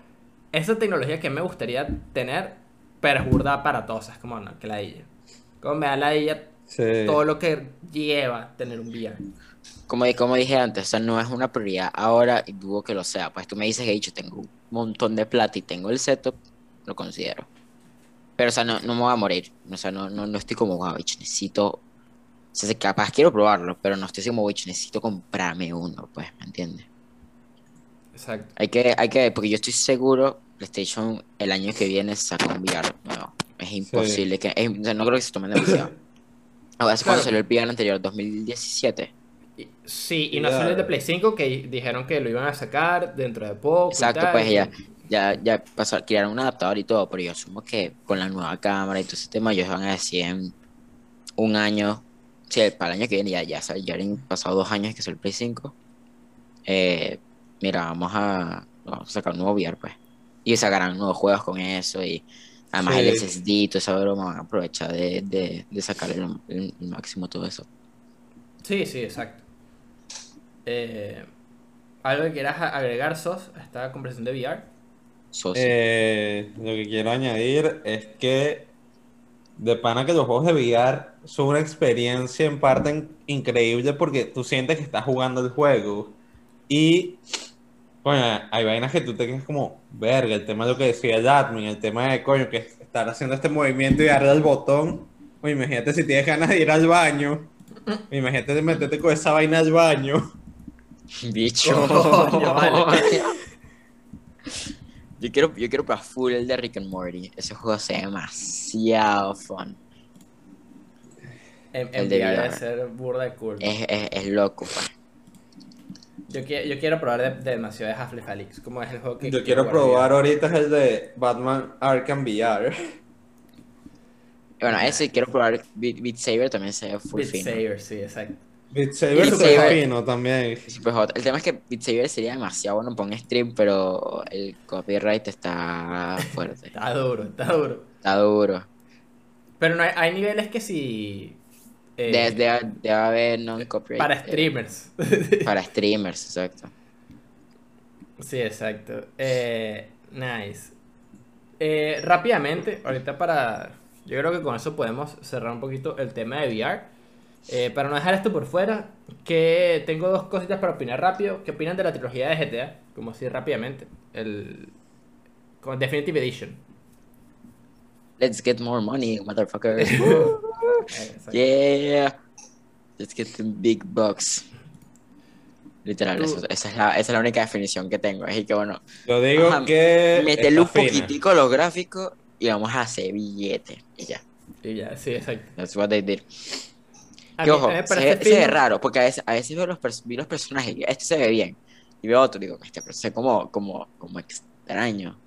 Esa tecnología que me gustaría tener, pero es burda aparatosa. Es como, no, que la Como me da la Sí. todo lo que lleva tener un VR. Como, como dije antes, o sea, no es una prioridad ahora y dudo que lo sea. Pues tú me dices que dicho, tengo un montón de plata y tengo el setup, lo considero. Pero, o sea, no, no me voy a morir. O sea, no, no, no estoy como, wow, bicho, necesito. O sea, capaz quiero probarlo, pero no estoy como, bicho, necesito comprarme uno, pues, ¿me entiendes? Exacto. Hay que, hay que, porque yo estoy seguro, PlayStation el año que viene saca un VR nuevo. Es imposible que, es- o sea, no creo que se tomen demasiado. Ahora, ¿hace cuándo Claro. salió el VR anterior? ¿2017? Sí, y solo el de Play 5 que dijeron que lo iban a sacar dentro de poco. y Exacto, tal, pues ya, ya, ya pasó, crearon un adaptador y todo, pero yo asumo que con la nueva cámara y todo ese tema, ellos van a decir en un año, sí, para el año que viene ya, ya, ya han pasado dos años que es el Play 5. Eh, mira, vamos a, vamos a sacar un nuevo VR, pues. Y sacarán nuevos juegos con eso y además el. SSD y toda esa broma van a aprovechar de, de, de sacar el- el máximo todo eso. Sí, sí, exacto. Eh, ¿Algo que quieras agregar, Sos, a esta conversación de VR? Socio. Eh, lo que quiero añadir es que de pana que los juegos de VR son una experiencia en parte in- increíble porque tú sientes que estás jugando el juego y coño, hay vainas que tú te quedas como verga, el tema de lo que decía el admin, el tema de coño que estar haciendo este movimiento y darle al botón, o imagínate si tienes ganas de ir al baño, imagínate de meterte con esa vaina al baño. Bicho. Vale. Yo quiero, yo quiero para full el de Rick and Morty. Ese juego se ve demasiado fun. En, El de debe ser burda de cool. Es, es, es loco, pues. Yo, qui- yo quiero probar de, de demasiado de Half-Life Alyx. ¿Cómo es el juego que Yo quiero probar VR? ahorita es el de Batman Arkham VR. Bueno, ese quiero probar. Beat, Beat Saber también se ve full Beat fino. Saber, sí, exacto. Beat Saber fino también. El tema es que Beat Saber sería demasiado bueno para un stream, pero el copyright está fuerte. Está duro, está duro. Está duro. Pero no hay, hay niveles que sí. eh, Debe, debe- debe haber non-copyright. para eh, streamers. para streamers, exacto. Sí, exacto. Eh, nice. Eh, rápidamente, ahorita para... Yo creo que con eso podemos cerrar un poquito el tema de VR. Eh, para no dejar esto por fuera, que tengo dos cositas para opinar rápido. ¿Qué opinan de la trilogía de GTA? Como así rápidamente. El... Con Definitive Edition. Let's get more money, motherfuckers. Exacto. yeah. Let's get the big bucks. Literal, eso- esa, es la, esa es la única definición que tengo. Así que bueno, Yo digo Ajá, que. métele un fina. poquitico a los gráficos y vamos a hacer billete. Y ya. Y ya, sí, exacto. That's what they did. A mí- ojo, a se, ve- se ve raro, porque a veces, a veces veo los, vi los personajes y este se ve bien. Y veo otro, digo, este pero se ve como, como, como extraño.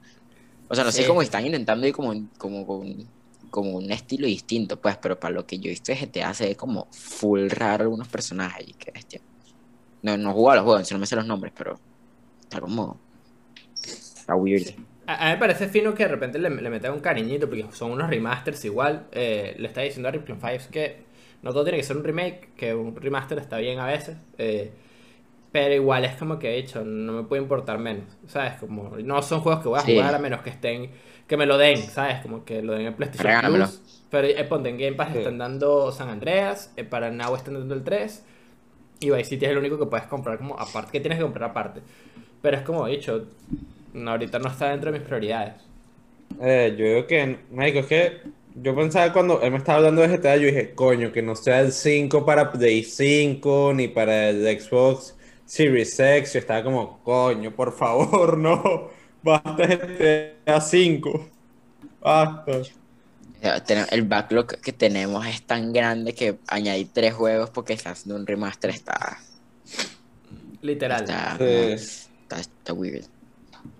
O sea, no sé Sí. cómo están intentando ir como, como, con- como un estilo distinto, pues, pero para lo que yo he visto de GTA se ve como full raro algunos personajes y que bestia. No, no he jugado los juegos, no me sé los nombres, pero está como. Está weird. A, a mí me parece fino que de repente le, le metan un cariñito, porque son unos remasters igual. Eh, le está diciendo a Ripley 5 que no todo tiene que ser un remake, que un remaster está bien a veces. eh, pero igual es como que he dicho, no me puede importar menos. ¿Sabes? Como no son juegos que voy a Sí. jugar a menos que estén. Que me lo den, ¿sabes? Como que lo den en PlayStation Regálamelo. Plus. Pero eh, ponte en Game Pass Sí. están dando San Andreas, eh, para Now están dando el 3. Y Vice City es el único que puedes comprar como aparte, que tienes que comprar aparte. Pero es como he dicho, no, ahorita no está dentro de mis prioridades. Eh, yo digo que, marico, es que yo pensaba cuando él me estaba hablando de GTA, yo dije, coño, que no sea el 5 para Play 5 ni para el Xbox Series X. Yo estaba como, coño, por favor, no. Basta GTA 5. Basta. El backlog que tenemos es tan grande que añadir tres juegos porque está haciendo un remaster está. Literal. Está, Sí. está, está weird.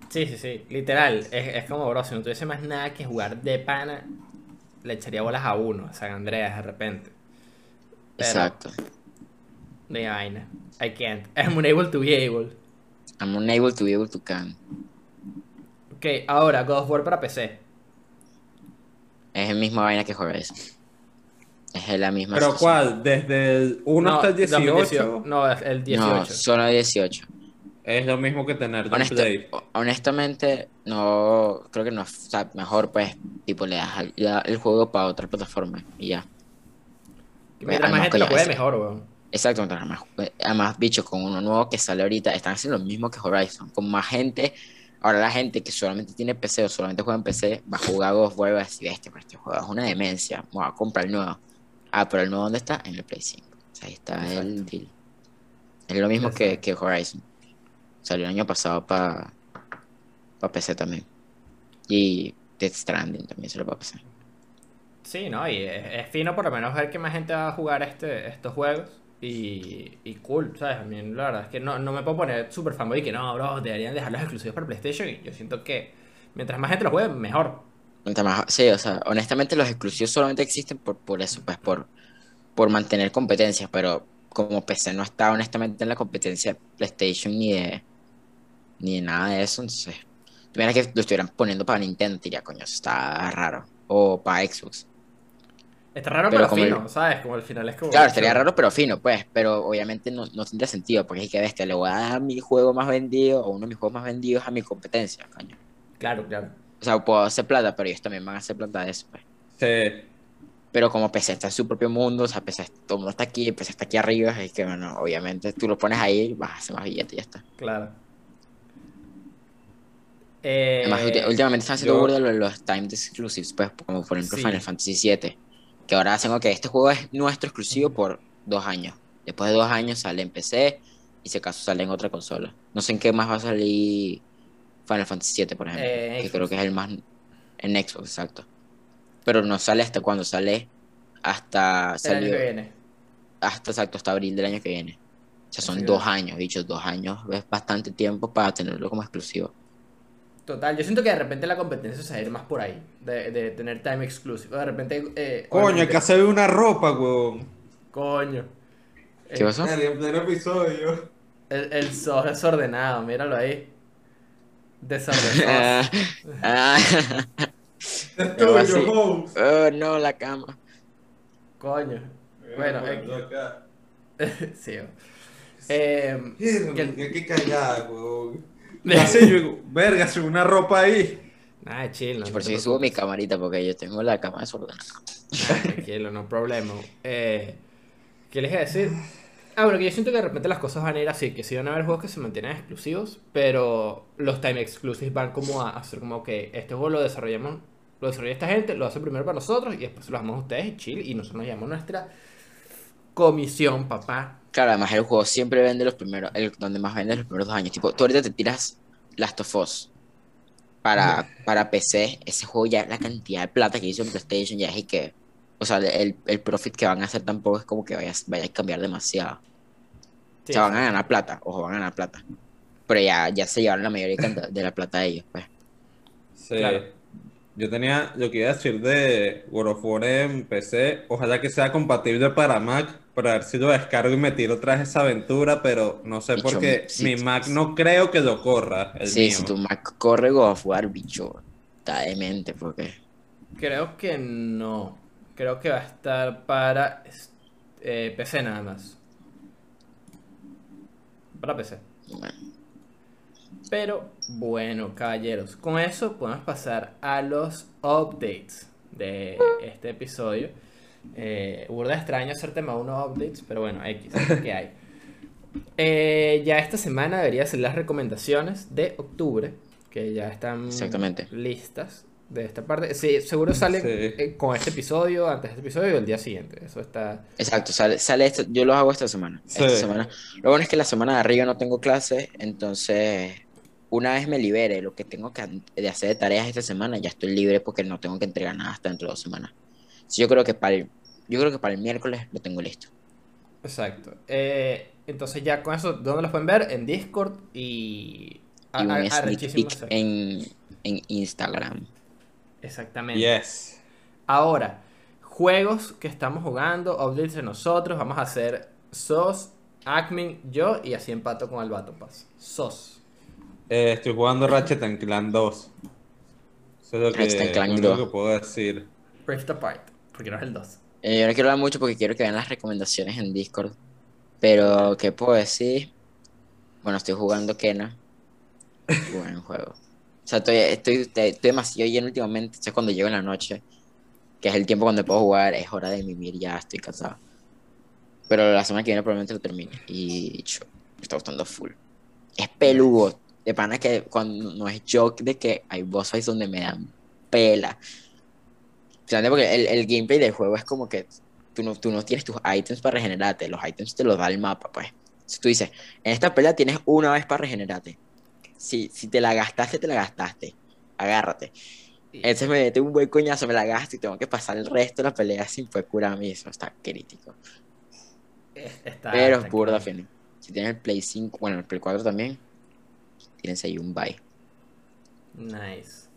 Sí, sí, sí. Literal. Es, es como, bro, si no tuviese más nada que jugar de pana, le echaría bolas a uno, a San Andreas de repente. Pero- Exacto. De vaina. I can't. I'm unable to be able. I'm unable to be able to can. Ok, ahora, God of War para PC. Es la misma vaina que Horizon. Es la misma ¿Pero situación. cuál? ¿Desde el 1 No, hasta el 18? 2018. No, el 18. No, solo 18. Es lo mismo que tener Honesto- Play. honestamente, no. Creo que no. O sea, mejor, pues, tipo, le das el juego para otra plataforma y ya. Y Mientras más gente que lo juegue, mejor, weón. Exacto, mientras más, además, bicho, con uno nuevo que sale ahorita, están haciendo lo mismo que Horizon. Con más gente, ahora la gente que solamente tiene PC o solamente juega en PC, va a jugar God of War y va a decir, este, pero este juego es una demencia, me voy a comprar el nuevo. Ah, pero el nuevo, ¿dónde está? En el Play 5. O sea, ahí está el deal. Es lo mismo que, que Horizon. Salió el año pasado para PC también. Y Death Stranding también se lo va a pasar. Sí, ¿no? Y es, es fino por lo menos ver que más gente va a jugar este, estos juegos. Y, y cool, ¿sabes? A mí la verdad es que no, no me puedo poner súper fanboy y que no, bro, deberían dejarlos exclusivos para PlayStation. Y yo siento que mientras más gente lo juegue, mejor. Sí, o sea, honestamente los exclusivos solamente existen por, por eso, pues por, por mantener competencias, pero como PC no está honestamente en la competencia de PlayStation ni de ni nada de eso, entonces, tuviera que lo estuvieran poniendo para Nintendo, diría, coño, eso está raro, o para Xbox. Está raro, Pero pero, como el- fino, ¿sabes? Como al final es como. Claro, estaría raro, pero fino, pues. Pero obviamente no, no tendría sentido, porque es que bestia, le voy a dar mi juego más vendido o uno de mis juegos más vendidos a mi competencia, coño. Claro, claro. O sea, puedo hacer plata, pero ellos también van a hacer plata de eso, pues. Sí. Pero como PC está en su propio mundo, o sea, PC, todo el mundo está aquí, PC está aquí arriba, es que, bueno, obviamente tú lo pones ahí, vas a hacer más billetes y ya está. Claro. Eh, Además, últimamente están haciendo burda lo de los timed exclusives, pues, como por ejemplo Sí. Final Fantasy VII, que ahora hacen, ok, este juego es nuestro exclusivo por dos años. Después de dos años sale en PC y si acaso sale en otra consola. No sé en qué más va a salir Final Fantasy VII, por ejemplo, Eh, que creo que es el más en Xbox, exacto. Pero no sale hasta cuando sale hasta el año que viene. hasta exacto, hasta abril del año que viene. O sea, son dos años, dicho, dos años es bastante tiempo para tenerlo como exclusivo. Total, yo siento que de repente la competencia se va a ir más por ahí, de, de tener time exclusive. De repente. Eh, Coño, acá se ve una ropa, weón. Coño. ¿Qué Eh, pasó? En pleno episodio. El, el sos desordenado, míralo ahí. Desordenado. Ah, ah, oh, no, la cama. Coño. Bueno, Mira, eh, sí. Eh, Mierda, que- qué qué cagada, weón. Así yo, verga, se una ropa ahí. nada, chill. no Por si subo mi camarita, porque yo tengo la cama desordenada. Ah, tranquilo, no problema. Eh, ¿Qué les iba a decir? Ah, bueno, que yo siento que de repente las cosas van a ir así, que sí van a haber juegos que se mantienen exclusivos, pero los time exclusives van como a hacer como que este juego lo desarrollamos, lo desarrolla esta gente, lo hace primero para nosotros y después se lo a ustedes y chill, y nosotros nos llamamos nuestra comisión, papá. Claro, además el juego siempre vende los primeros, el donde más vende los primeros dos años. Tipo, tú ahorita te tiras Last of Us para, para PC, ese juego ya la cantidad de plata que hizo en PlayStation ya es y que, o sea, el, el profit que van a hacer tampoco es como que vaya, vaya a cambiar demasiado. Sí, o sea, van a ganar plata, ojo, van a ganar plata. Pero ya, ya se llevaron la mayoría de de la plata de ellos, pues. Sí. Claro. Yo tenía lo que iba a decir de World of War en PC. Ojalá que sea compatible para Mac, para ver si lo descargo y me tiro tras esa aventura, pero no sé por qué. sí, Mi Mac sí. no creo que lo corra, el Sí, mío. si tu Mac corre God of War, bicho, está demente, porque... Creo que no. Creo que va a estar para eh, PC nada más. Para PC. bueno, Pero bueno, caballeros, con eso podemos pasar a los updates de este episodio. Eh, burda extraño hacer tema 1 updates, pero bueno, X, que hay. Eh, ya esta semana debería ser las recomendaciones de octubre, que ya están Exactamente. listas de esta parte. Sí, seguro salen Sí. eh, con este episodio, antes de este episodio y el día siguiente. Eso está. Exacto, sale, sale esto, yo lo hago esta semana. Sí. Esta semana. Lo bueno es que la semana de arriba no tengo clases, entonces una vez me libere lo que tengo que de hacer de tareas esta semana, ya estoy libre porque no tengo que entregar nada hasta dentro de dos semanas. Sí, yo creo que para el, yo creo que para el miércoles lo tengo listo. Exacto. Eh, entonces ya con eso, ¿dónde los pueden ver? En Discord y... Y un a- a- sneak arrechísimo, peek exacto. en, en Instagram. Exactamente. Yes. Ahora, juegos que estamos jugando, updates de nosotros, vamos a hacer SOS, Acmin, yo y así empato con el Bato Pass. SOS. Eh, estoy jugando Ratchet and Clank 2. Eso es lo que, Ratchet and lo único 2. que puedo decir. Rift Apart, porque no es el 2. Eh, yo no quiero hablar mucho porque quiero que vean las recomendaciones en Discord. Pero, ¿qué puedo decir? Bueno, estoy jugando Kena. Buen juego. O sea, estoy, estoy, estoy, demasiado lleno últimamente. O sea, cuando llego en la noche, que es el tiempo cuando puedo jugar, es hora de mimir, ya estoy cansado. Pero la semana que viene probablemente lo termine. Y yo, me está gustando full. Es peludo. De pana que cuando no es joke de que hay boss fights donde me dan pela. Porque el, el gameplay del juego es como que tú no, tú no tienes tus ítems para regenerarte, los ítems te los da el mapa, pues. Si tú dices, en esta pelea tienes una vez para regenerarte. Si, si te la gastaste, te la gastaste. Agárrate. Entonces me mete un buen coñazo, me la gasto y tengo que pasar el resto de la pelea sin poder curarme. Eso está crítico. Está, Pero está es burda fino. Si tienes el Play 5, bueno, el Play 4 también, tienes ahí un bye. Nice.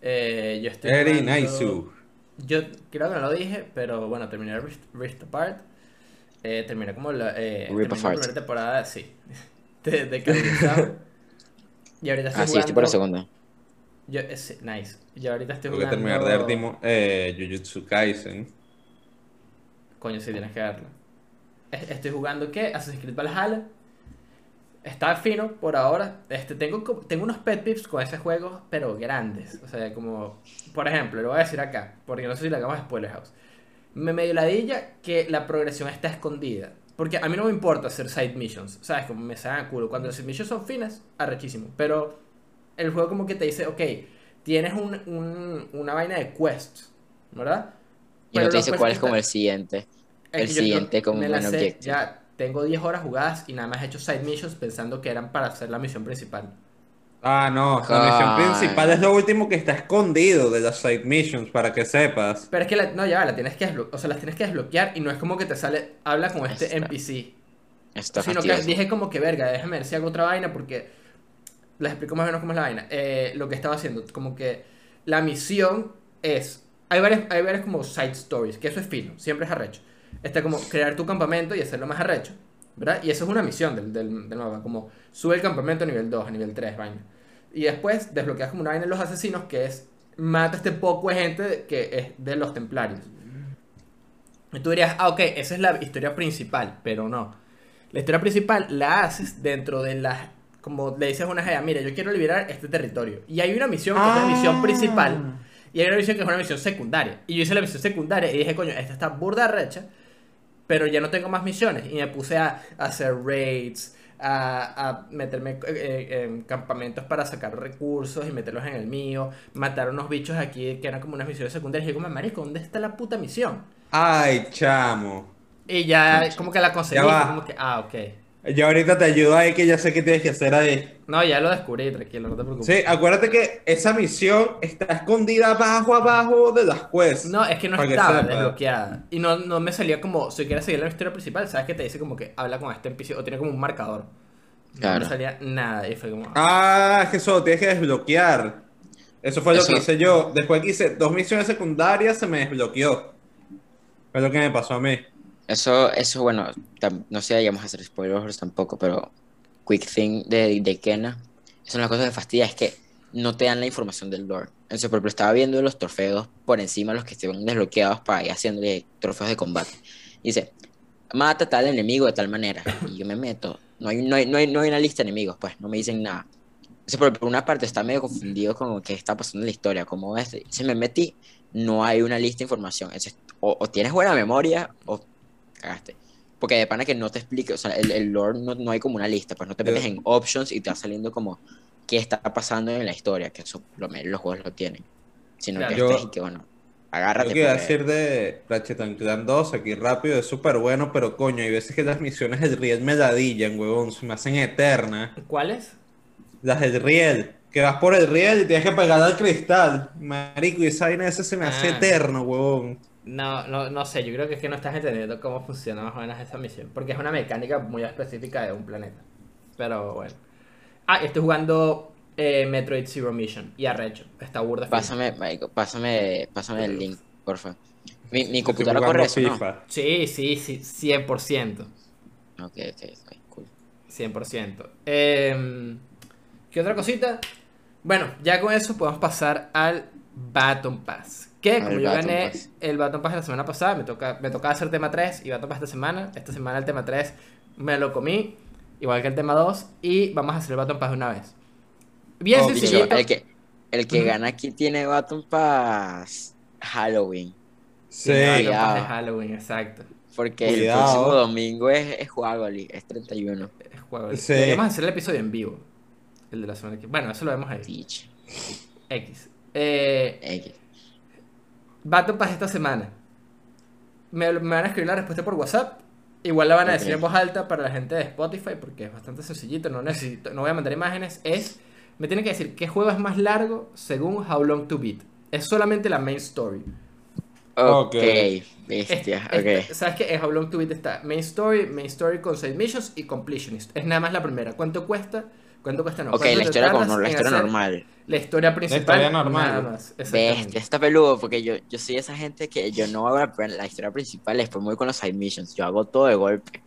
Eh, yo estoy Very jugando- nice. Yo creo que no lo dije, pero bueno, terminé Rift, Rift Apart. Eh, terminé como la, eh, terminé la primera temporada, sí. De, de. Y ahorita estoy Ah, sí, estoy por la jugando- segunda. Yo, eh, sí, nice. Y ahorita estoy Tengo que jugando. terminar de ver Timo- eh, Jujutsu Kaisen. coño, sí tienes que verlo. Es- Estoy jugando, ¿qué? Assassin's Creed Valhalla. Está fino por ahora. Este, tengo, tengo unos pet peeves con ese juego, pero grandes. O sea, como, por ejemplo, lo voy a decir acá, porque no sé si le hagamos spoiler house. Me medio ladilla que la progresión está escondida. Porque a mí no me importa hacer side missions, ¿sabes? Como me salen a culo. Cuando las side missions son finas, arrechísimo. Pero el juego como que te dice, ok, tienes un, un- una vaina de quests, ¿verdad? Y no Pero te los dice cuál es como el siguiente. el siguiente como un sé, objective. Ya tengo 10 horas jugadas y nada más he hecho side missions pensando que eran para hacer la misión principal. Ah, no, la Ay. misión principal es lo último que está escondido de las side missions, para que sepas. Pero es que la- no, ya va, la tienes que o sea, las tienes que desbloquear y no es como que te sale, habla con este Está- NPC. Está sino que dije como que verga, déjame ver si hago otra vaina porque les explico más o menos cómo es la vaina. Eh, lo que estaba haciendo, como que la misión es, hay varias, hay varias como side stories, que eso es fino, siempre es arrecho. Está como crear tu campamento y hacerlo más arrecho, ¿verdad? Y eso es una misión del, del, del mapa, como sube el campamento a nivel 2, a nivel 3, vaina. Y después desbloqueas como una vaina en los asesinos que es mata a este poco de gente que es de los templarios. Y tú dirías, ah, ok, esa es la historia principal, pero no. La historia principal la haces dentro de las. Como le dices a una mira, yo quiero liberar este territorio. Y hay una misión que es la misión Ah. principal. Y hay una misión que es una misión secundaria. Y yo hice la misión secundaria y dije, coño, esta está burda recha. Pero ya no tengo más misiones. Y me puse a, a hacer raids, a, a meterme eh, eh, en campamentos para sacar recursos y meterlos en el mío. Matar unos bichos aquí que eran como unas misiones secundarias. Y yo como, marico, ¿dónde está la puta misión? Ay, chamo. Y ya como que la conseguí. Como que, ah, ok. Yo ahorita te ayudo ahí que ya sé qué tienes que hacer ahí. No, ya lo descubrí, tranquilo, no te preocupes. Sí, acuérdate que esa misión está escondida abajo, abajo de las quests. No, es que no estaba desbloqueada. Y no, no me salía como, si quieres seguir la historia principal, sabes que te dice como que habla con este NPC o tiene como un marcador. No Claro. me salía nada y fue como... Ah, es que eso tienes que desbloquear. Eso fue lo Eso- que hice yo. Después que hice dos misiones secundarias, se me desbloqueó. Fue lo que me pasó a mí. Eso, eso, bueno, no sé, a hacer spoilers tampoco, pero Quick Thing de, de Kena, eso es una cosa que fastidia, es que no te dan la información del lore. Entonces, por ejemplo, estaba viendo los trofeos por encima, los que estén desbloqueados para ir haciéndole trofeos de combate. Dice, mata a tal enemigo de tal manera. Y yo me meto. No hay, no hay, no hay, no hay una lista de enemigos, pues, no me dicen nada. Entonces, por, por una parte, está medio confundido con lo que está pasando en la historia, como es. Se me metí, no hay una lista de información. Entonces, o, o tienes buena memoria o cagaste. Porque de pana que no te explique, o sea, el, el lore no, no hay como una lista, pues no te Yo- metes en options y te va saliendo como qué está pasando en la historia, que eso lo, los juegos lo tienen. Sino Claro. que Yo- estés y que bueno, agárrate. a porque- decir de Ratchet and Clank 2 aquí rápido es súper bueno, pero coño, hay veces que las misiones del Riel me ladillan, huevón, se me hacen eternas. ¿Cuál es? Las del Riel, que vas por el Riel y tienes que pegar al cristal. Marico, y esa vaina esa se me hace Ah. eterno, huevón. No, no, no sé, yo creo que es que no estás entendiendo cómo funciona más o menos esa misión. Porque es una mecánica muy específica de un planeta. Pero bueno. Ah, estoy jugando eh, Metroid Zero Mission y arrecho. Está burda. Pásame, marico, pásame, pásame el link, porfa. Mi, mi computadora corre eso. Sí, sí, sí, 100%. Ok, ok, ok, cool. 100%. Em, ¿Qué otra cosita? Bueno, ya con eso podemos pasar al Baton Pass. Que como yo gané Pass. el Baton Pass la semana pasada, me toca me tocaba hacer tema 3 y Baton Pass esta semana. Esta semana el tema 3 me lo comí, igual que el tema 2, y vamos a hacer el Baton Pass de una vez. Bien Oh, sencillito. el que, el que Ujú. gana aquí tiene Baton Pass Halloween. Sí, Tiene Baton Pass de. Halloween, exacto. Porque Cuidado. el próximo domingo es, es Juagoli, es 31. Es juego. Sí. Deberíamos hacer el episodio en vivo. El de la semana que Bueno, eso lo vemos ahí. Teach. X. Eh, X. Baton Pass esta semana. Me, me van a escribir la respuesta por WhatsApp. Igual la van a decir en voz alta para la gente de Spotify porque es bastante sencillito. No necesito, no voy a mandar imágenes. Es, me tienen que decir qué juego es más largo según How Long to Beat. Es solamente la main story. Ok, Ok. bestia, Es-. ¿Sabes qué? En How Long to Beat está main story, main story con side missions y completionist. Es nada más la primera. ¿Cuánto cuesta? ¿Cuánto cuesta? No. Ok, ¿Cuánto la historia como la historia hacer normal. La historia principal. historia normal. Nada más. Bestia, está peludo porque yo, yo soy esa gente que yo no hago la, la historia principal, después me voy con los side missions, yo hago todo de golpe.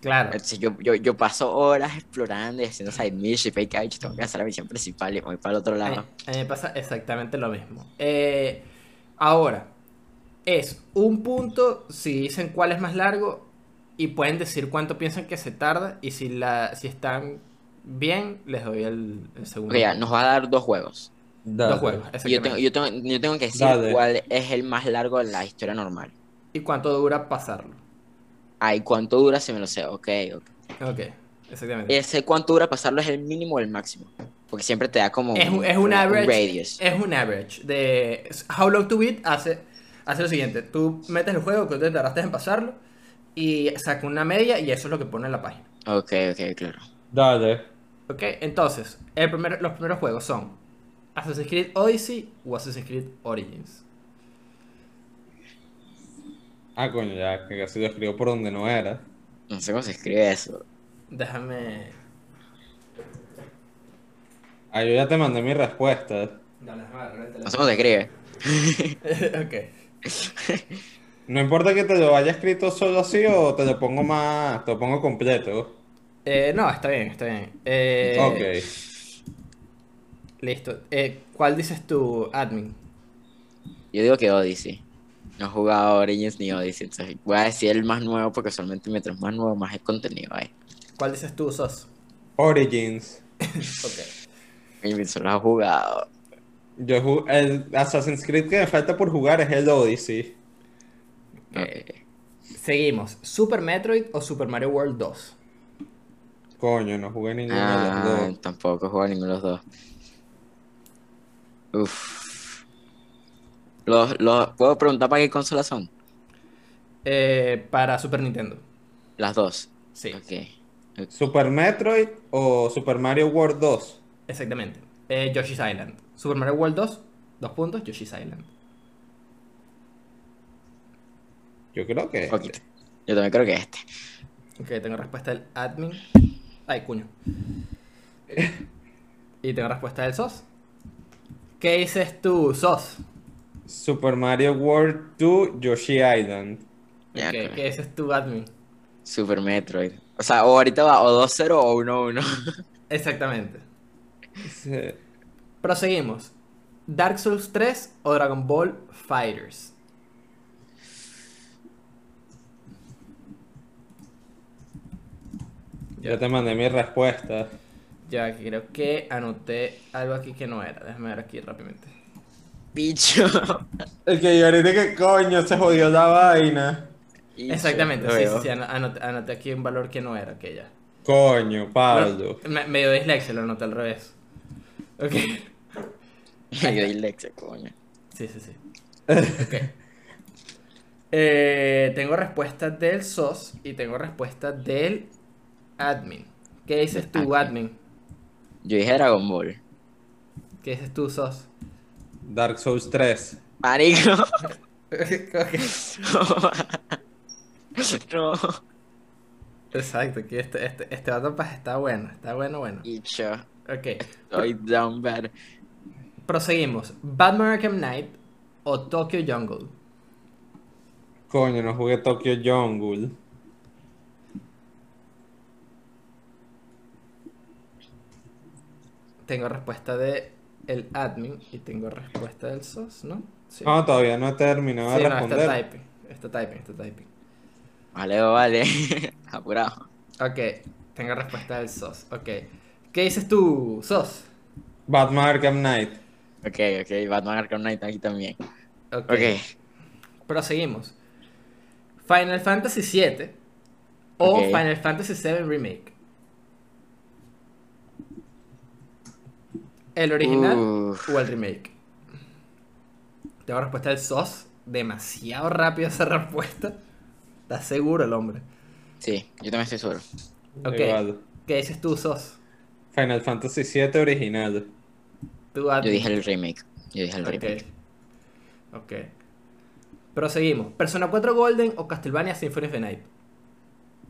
Claro. Entonces yo, yo, yo paso horas explorando y haciendo side missions y fake out, tengo que hacer la misión principal y voy para el otro lado. a mí me pasa exactamente lo mismo. Eh, ahora, es un punto si dicen cuál es más largo y pueden decir cuánto piensan que se tarda y si, la, si están bien, les doy el, el segundo. Ok, ya, nos va a dar dos juegos. Dale. Dos juegos, Yo tengo, yo, tengo, yo tengo que decir Dale. cuál es el más largo de la historia normal. ¿Y cuánto dura pasarlo? Ay, ¿cuánto dura? Si me lo sé. Ok, ok. Ok, exactamente. Ese cuánto dura pasarlo es el mínimo o el máximo. Porque siempre te da como Es un, es un average. radius. Es un average de How Long to Beat hace, hace lo siguiente. Tú metes el juego que te tardaste en pasarlo y saca una media y eso es lo que pone en la página. Ok, ok, claro. Dale. Ok, entonces, el primer- los primeros juegos son Assassin's Creed Odyssey o Assassin's Creed Origins. Ah, coño, ya, que casi lo escribo por donde no era. No sé cómo se escribe eso. Déjame. Ah, yo ya te mandé mi respuesta. El No sé cómo se escribe. ok. No importa que te lo haya escrito solo así o te lo pongo más, te lo pongo completo. Eh, no, está bien, está bien. Eh, Ok. Listo. Eh, ¿Cuál dices tú, admin? Yo digo que Odyssey. No he jugado Origins ni Odyssey. Entonces voy a decir el más nuevo porque solamente mientras más nuevo, más hay contenido hay. ¿Cuál dices tú, Sos? Origins. Ok. Y solo he jugado. Yo el Assassin's Creed que me falta por jugar es el Odyssey. Seguimos. ¿Super Metroid o Super Mario World 2? Coño, no jugué ninguno de los ah, dos. tampoco jugado ninguno de los dos. Uf. Los, los, ¿Puedo preguntar para qué consola son? Eh, para Super Nintendo. Las dos. Sí, Ok. ¿Super Metroid o Super Mario World 2? exactamente. Eh, Yoshi's Island. Super Mario World 2, dos puntos, Yoshi's Island. Yo creo que. Poquito. Yo también creo que este. Ok, tengo respuesta del admin. Ay, cuño. Y tengo respuesta del SOS. ¿Qué dices tú, SOS? Super Mario World 2, Yoshi Island. Ya, Ok, claro. ¿Qué dices tú, admin? Super Metroid. O sea, o ahorita va o 2-0 o 1-1. Exactamente. Sí. Proseguimos. ¿Dark Souls 3 o Dragon Ball Fighters? Ya te mandé mi respuesta. Ya creo que anoté algo aquí que no era. Déjame ver aquí rápidamente. Bicho. El que yo ahorita que coño se jodió la vaina. Bicho, Exactamente, sí, sí, sí, ano- anoté, anoté aquí un valor que no era, que ya. Coño, Pablo. Bueno, me, medio dislexia, lo anoté al revés. Ok. Yo dislexia, coño. Sí, sí, sí. Ok. Eh, tengo respuestas del SOS y tengo respuestas del admin. ¿Qué dices tú, Admin. admin? Yo dije Dragon Ball. ¿Qué dices tú, SOS? Dark Souls 3. Marico. No. Exacto, aquí este, este, este Battle Pass está bueno, está bueno, bueno. Bicho. Ok, Estoy down bad. proseguimos. Batman Arkham Knight o Tokyo Jungle. Coño, no jugué Tokyo Jungle. Tengo respuesta de el admin y tengo respuesta del SOS, ¿no? Sí. No, todavía no he terminado Sí, de no, está responder. typing. Está typing, está typing. Vale, vale. Apurado. Ok, tengo respuesta del SOS. Ok. ¿Qué dices tú, SOS? Batman Arkham Knight. Ok, ok. Batman Arkham Knight aquí también. Ok. Ok. Proseguimos. Final Fantasy VII o. Final Fantasy VII Remake. ¿El original Uf. o el remake? Tengo respuesta del SOS. Demasiado rápido esa respuesta. ¿Estás seguro el hombre? Sí, yo también estoy seguro. Ok. Igual. ¿Qué dices tú, SOS? Final Fantasy VII original. Tú, Yo dije el remake. Yo dije el remake. Ok. Ok. Proseguimos. ¿Persona 4 Golden o Castlevania Symphony of the Night?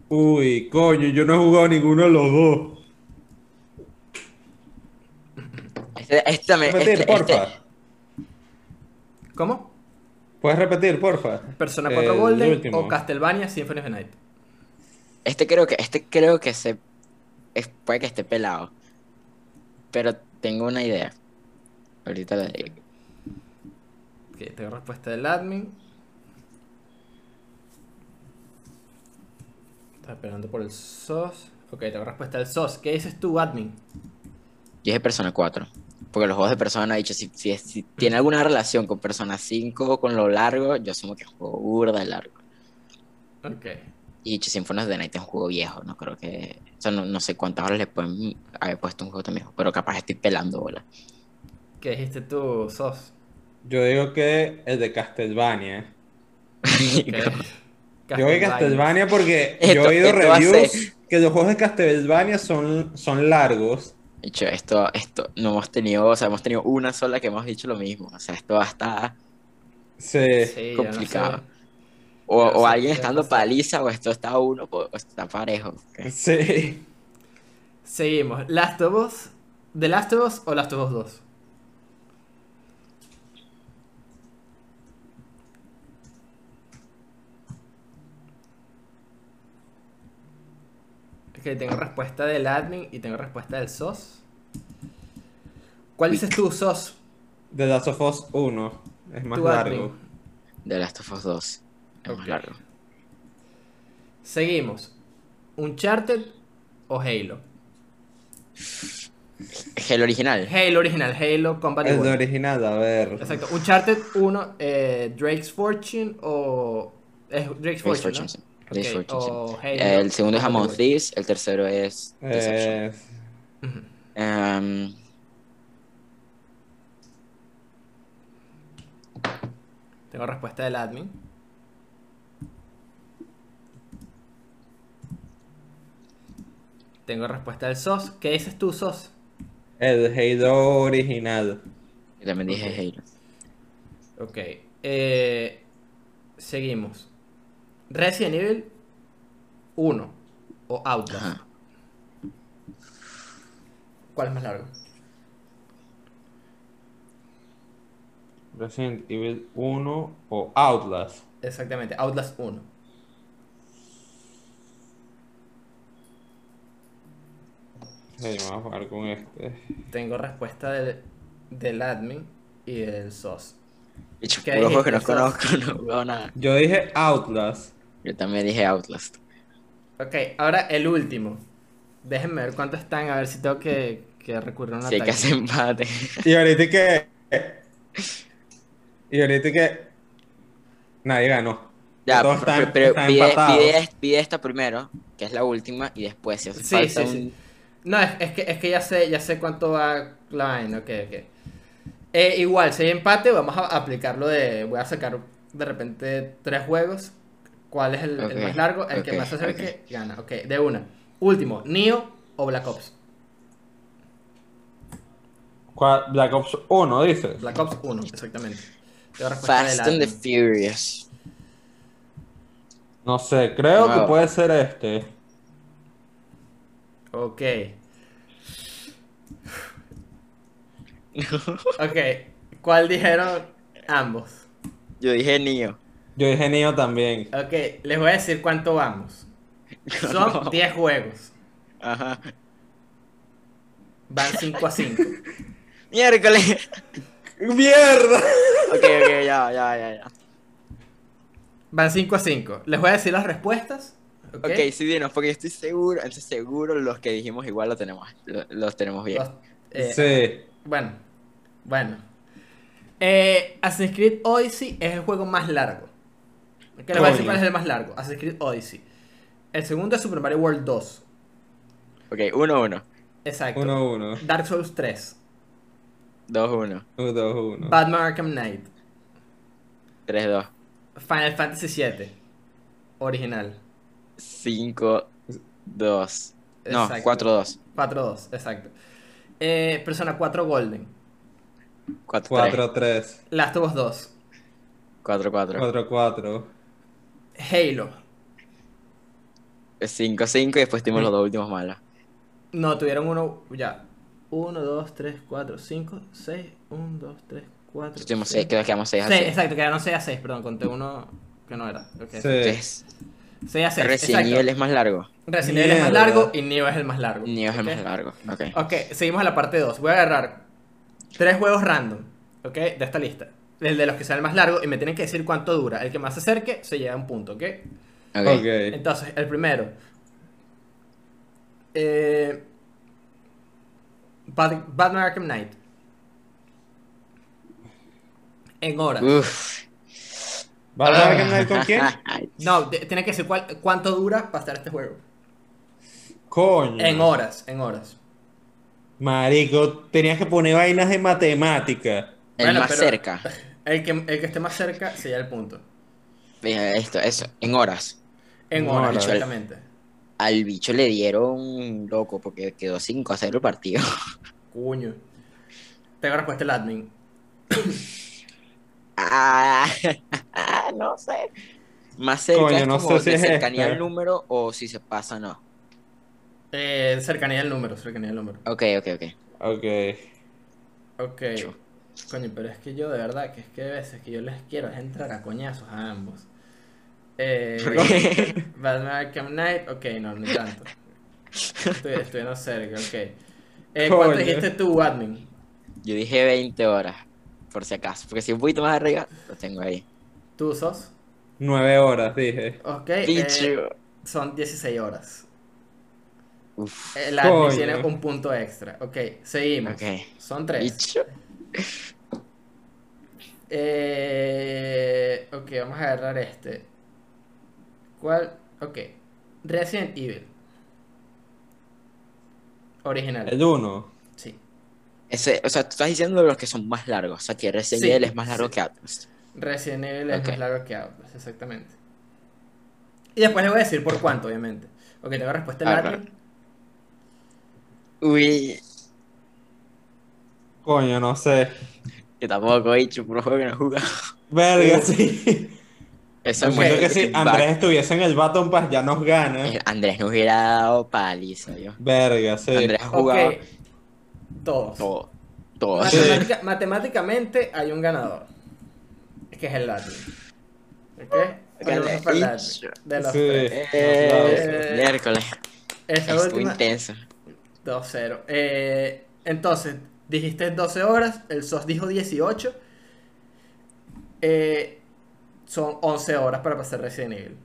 Uy, coño, yo no he jugado ninguno de los dos. Eh, repetir, este, porfa. Este. ¿Cómo? ¿Puedes repetir, porfa? Persona 4 Golden o Castlevania Symphony of the Este creo que, este creo que se. Puede que esté pelado. Pero tengo una idea. Ahorita la digo. Ok, tengo respuesta del admin. Estaba esperando por el SOS. Ok, tengo respuesta del SOS. ¿Qué dices tú, admin? Yo dije Persona 4. Porque los juegos de Persona, he dicho, si, si, es- si tiene alguna relación con Persona 5 o con lo largo, yo asumo que es un juego burda de largo. Ok. Y dicho, Symphony of the Night es un juego viejo, no creo que... O sea, no, no sé cuántas horas le pueden haber puesto un juego tan viejo, pero capaz estoy pelando bola. ¿Qué dijiste tú, SOS? Yo digo que el de Castlevania. Ok. Yo a Castlevania porque Esto- yo he oído hace- reviews que los juegos de Castlevania son, son largos. Dicho, esto, esto, no hemos tenido, o sea, hemos tenido una sola que hemos dicho lo mismo. O sea, esto va a estar... Sí. Sí, yo no complicado. sé. O, alguien ¿qué está dando pasa? paliza, o esto está uno, o está parejo. Sí. Seguimos. Last of Us. ¿The Last of Us o Last of Us 2? Ok, tengo respuesta del admin y tengo respuesta del SOS. ¿Cuál dices tú, SOS? The Last of Us 1 es más Tu largo. admin. The Last of Us 2. Es más largo. Seguimos. ¿Uncharted o Halo? El original. Halo original, Halo Combat El original, a ver. Exacto. Uncharted 1, eh, Drake's Fortune o. Es Drake's Drake's Fortune. Fortune, ¿no? sí. Halo El segundo es Among. Thieves, el tercero es Deception. Eh. Em, Tengo respuesta del admin. Tengo respuesta del SOS. ¿Qué dices tú, SOS? el Halo original. yo también dije. Halo. Ok. eh, seguimos. Resident Evil 1 o Outlast. Ajá. ¿Cuál es más largo? Resident Evil 1 o Outlast. Exactamente, Outlast 1. Sí, vamos a jugar con este. Tengo respuesta del, del admin y del SOS. Dicho, ¿Qué puro juego que no conozco, no juego nada. Yo dije Outlast. Yo también dije Outlast. Ok, ahora el último. Déjenme ver cuánto están, a ver si tengo que, que recurrir a una hay que hacer empate. Y ahorita que. Y ahorita que. Nadie ganó. Ya, Todos pero, están- pero están pide, pide, pide esta primero, que es la última, y después si hace Sí, falta sí, sí. No, es, es que, es que ya sé, ya sé cuánto va la vaina, ok, ok. Eh, igual, si hay empate, vamos a aplicarlo de. Voy a sacar de repente tres juegos. ¿Cuál es el, más largo? El que más se acerque gana. Ok, de una. Último, Neo o Black Ops. ¿Cuál? Black Ops 1, dices. Black Ops 1, exactamente. Fast and the. Furious. No sé, creo que puede ser este. Ok. Ok, ¿cuál dijeron ambos? Yo dije Nio. Yo dije Neo también. Ok, les voy a decir cuánto vamos. Son No. 10 juegos. Ajá. Van 5 a 5. Miércoles. ¡Mierda! ok, ok, ya, ya, ya, ya. Van 5 a 5. Les voy a decir las respuestas. Ok. Ok, sí, dinos, porque estoy seguro, entonces seguro los que dijimos igual lo tenemos, lo- los tenemos bien. Los- eh, Sí. Bueno, bueno. Eh, Assassin's Creed Odyssey es el juego más largo. Ok, les voy a decir Coño. cuál es el más largo. Assassin's Creed Odyssey. El segundo es Super Mario World 2. Ok, 1-1, Exacto. 1-1. Dark Souls 3. 2-1, 1-2-1. Batman Arkham Knight. 3-2, Final Fantasy 7. Original. 5-2. No, Exacto. 4-2. 4-2, exacto. Eh, Persona 4 Golden. 4-3. 4-3. Last of Us 2. 4-4. 4-4. Halo. 5-5 y después tuvimos los dos últimos malos. No, tuvieron uno. Ya. 1, 2, 3, 4, 5, 6. 1, 2, 3, 4. Tuvimos 6, creo que quedamos 6 a Sí, 6. exacto, quedaron 6 a 6, perdón, conté uno que no era. ok. Sí. Entonces, 6 a 6. Resident. Evil es más largo. Resident Evil es más largo y Neo es el más largo. Neo es el más largo. Ok. Ok, seguimos a la parte 2. Voy a agarrar tres juegos random, ¿ok? De esta lista. El de los que sea el más largo y me tienen que decir cuánto dura. El que más se acerque se lleva un punto, ¿ok? Ok. Entonces, el primero, Eh, Bat- Batman Arkham Knight. En horas. Uf. ¿Vas a ver Knight con quién? No, tiene que decir cuál- cuánto dura para estar este juego. Coño. En horas, en horas. Marico, tenías que poner vainas de matemática. El Bueno, más pero- cerca. El que, el que esté más cerca sería el punto. Mira, Esto, eso, en horas. En horas, horas. exactamente. Al bicho le dieron loco porque quedó 5 a 0 el partido. Cuño. Tengo respuesta el admin. Ah, no sé. Más cerca Coño, es no como sé si de es cercanía esta. al número o si se pasa no. Eh, cercanía del número, cercanía del número. Ok, ok, ok. Ok. Ok. Coño, pero es que yo de verdad que es que a veces que yo les quiero es entrar a coñazos a ambos. Eh, Batman Arkham Knight, ok, no, no tanto. Estoy, estoy no cerca, ok. Eh, ¿Cuánto Coño. dijiste tú, admin? Yo dije 20 horas, por si acaso. Porque si un poquito más arriba, lo tengo ahí. ¿Tú sos? Nueve horas, dije. Ok. eh, son 16 horas. Uf. El admin Coño. tiene un punto extra. Ok, seguimos. Ok. Son 3. Eh, ok, vamos a agarrar este. ¿Cuál? Ok. Resident Evil. Original. El uno. Sí. Ese, o sea, tú estás diciendo los que son más largos. O sea, que Resident Sí, Evil es más largo sí. que Atlas. Resident Evil es más largo que Outlast, exactamente. Y después le voy a decir por cuánto, obviamente. Ok, tengo respuesta Ah, claro. Uy, Coño, no sé. que tampoco he dicho, por juego que no he jugado. Verga, sí. Eso es que si back. Andrés estuviese en el Baton Pass ya nos gana. Eh, Andrés nos hubiera dado paliza, yo. Verga, sí. Andrés ha Ok. jugado Todos. todo. Todo. Sí. Matemática- matemáticamente hay un ganador. Que es el latín. ¿Ok? El De los Sí. tres. Eh, Eh, miércoles. Estuvo última. intenso. 2-0. Eh, entonces, dijiste 12 horas, el SOS dijo 18. Eh, son 11 horas para pasar Resident Evil.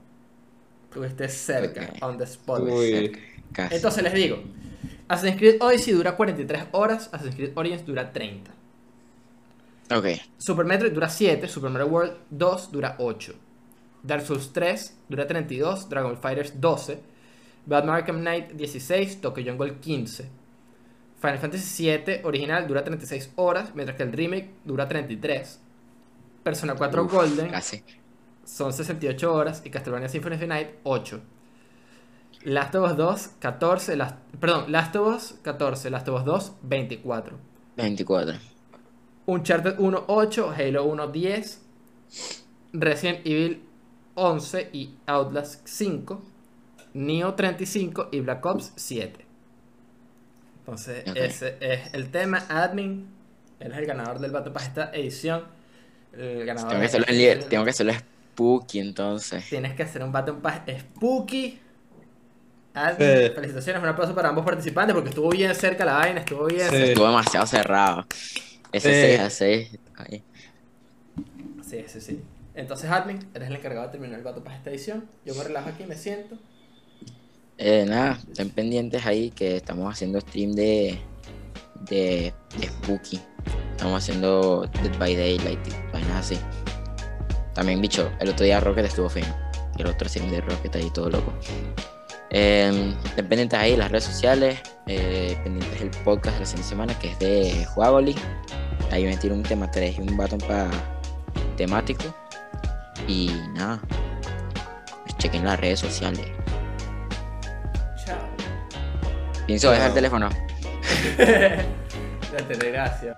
Estuviste cerca, Ok. on the spot. Uy. Casi. Entonces les digo, Assassin's Creed Odyssey dura 43 horas, Assassin's Creed Origins dura 30. Ok. Super Metroid dura 7, Super Mario World 2 dura 8. Dark Souls 3 dura 32, Dragon Fighters 12, Batman Arkham Knight 16, Tokyo Jungle 15. Final Fantasy 7 original dura 36 horas, mientras que el remake dura 33. Persona 4 Uf, Golden Casi. son 68 horas y Castlevania Symphony of the Night 8. Last of Us 2 14, Last- perdón, Last of Us 14, Last of Us 2 24. 24. Uncharted 1 8, Halo 1 10, Resident Evil 11 y Outlast 5, Neo 35 y Black Ops 7. Entonces, ese es el tema. Admin, él es el ganador del Battle Pass esta edición. El ganador Tengo que hacerlo en líder. Tengo que hacerlo spooky entonces. Tienes que hacer un Battle Pass spooky. Admin, Sí. felicitaciones, un aplauso para ambos participantes porque estuvo bien cerca la vaina, estuvo bien Sí. cerca. Estuvo demasiado cerrado. Ese Sí. 6 a 6. Ahí. Sí, sí, sí. Entonces, Admin, eres el encargado de terminar el Battle Pass esta edición. Yo me relajo aquí, me siento. Eh, nada, estén pendientes ahí que estamos haciendo stream de, de, Spooky. Estamos haciendo Dead by Daylight y vainas así. También, bicho, el otro día Rocket estuvo fino. El otro stream de Rocket ahí todo loco. Eh, estén pendientes ahí las redes sociales. Eh, pendientes del podcast de la siguiente semana que es de Juagoli. Ahí me tiro un tema 3 y un button para temático. Y nada, chequen las redes sociales. Pienso dejar el teléfono. Ya te gracias.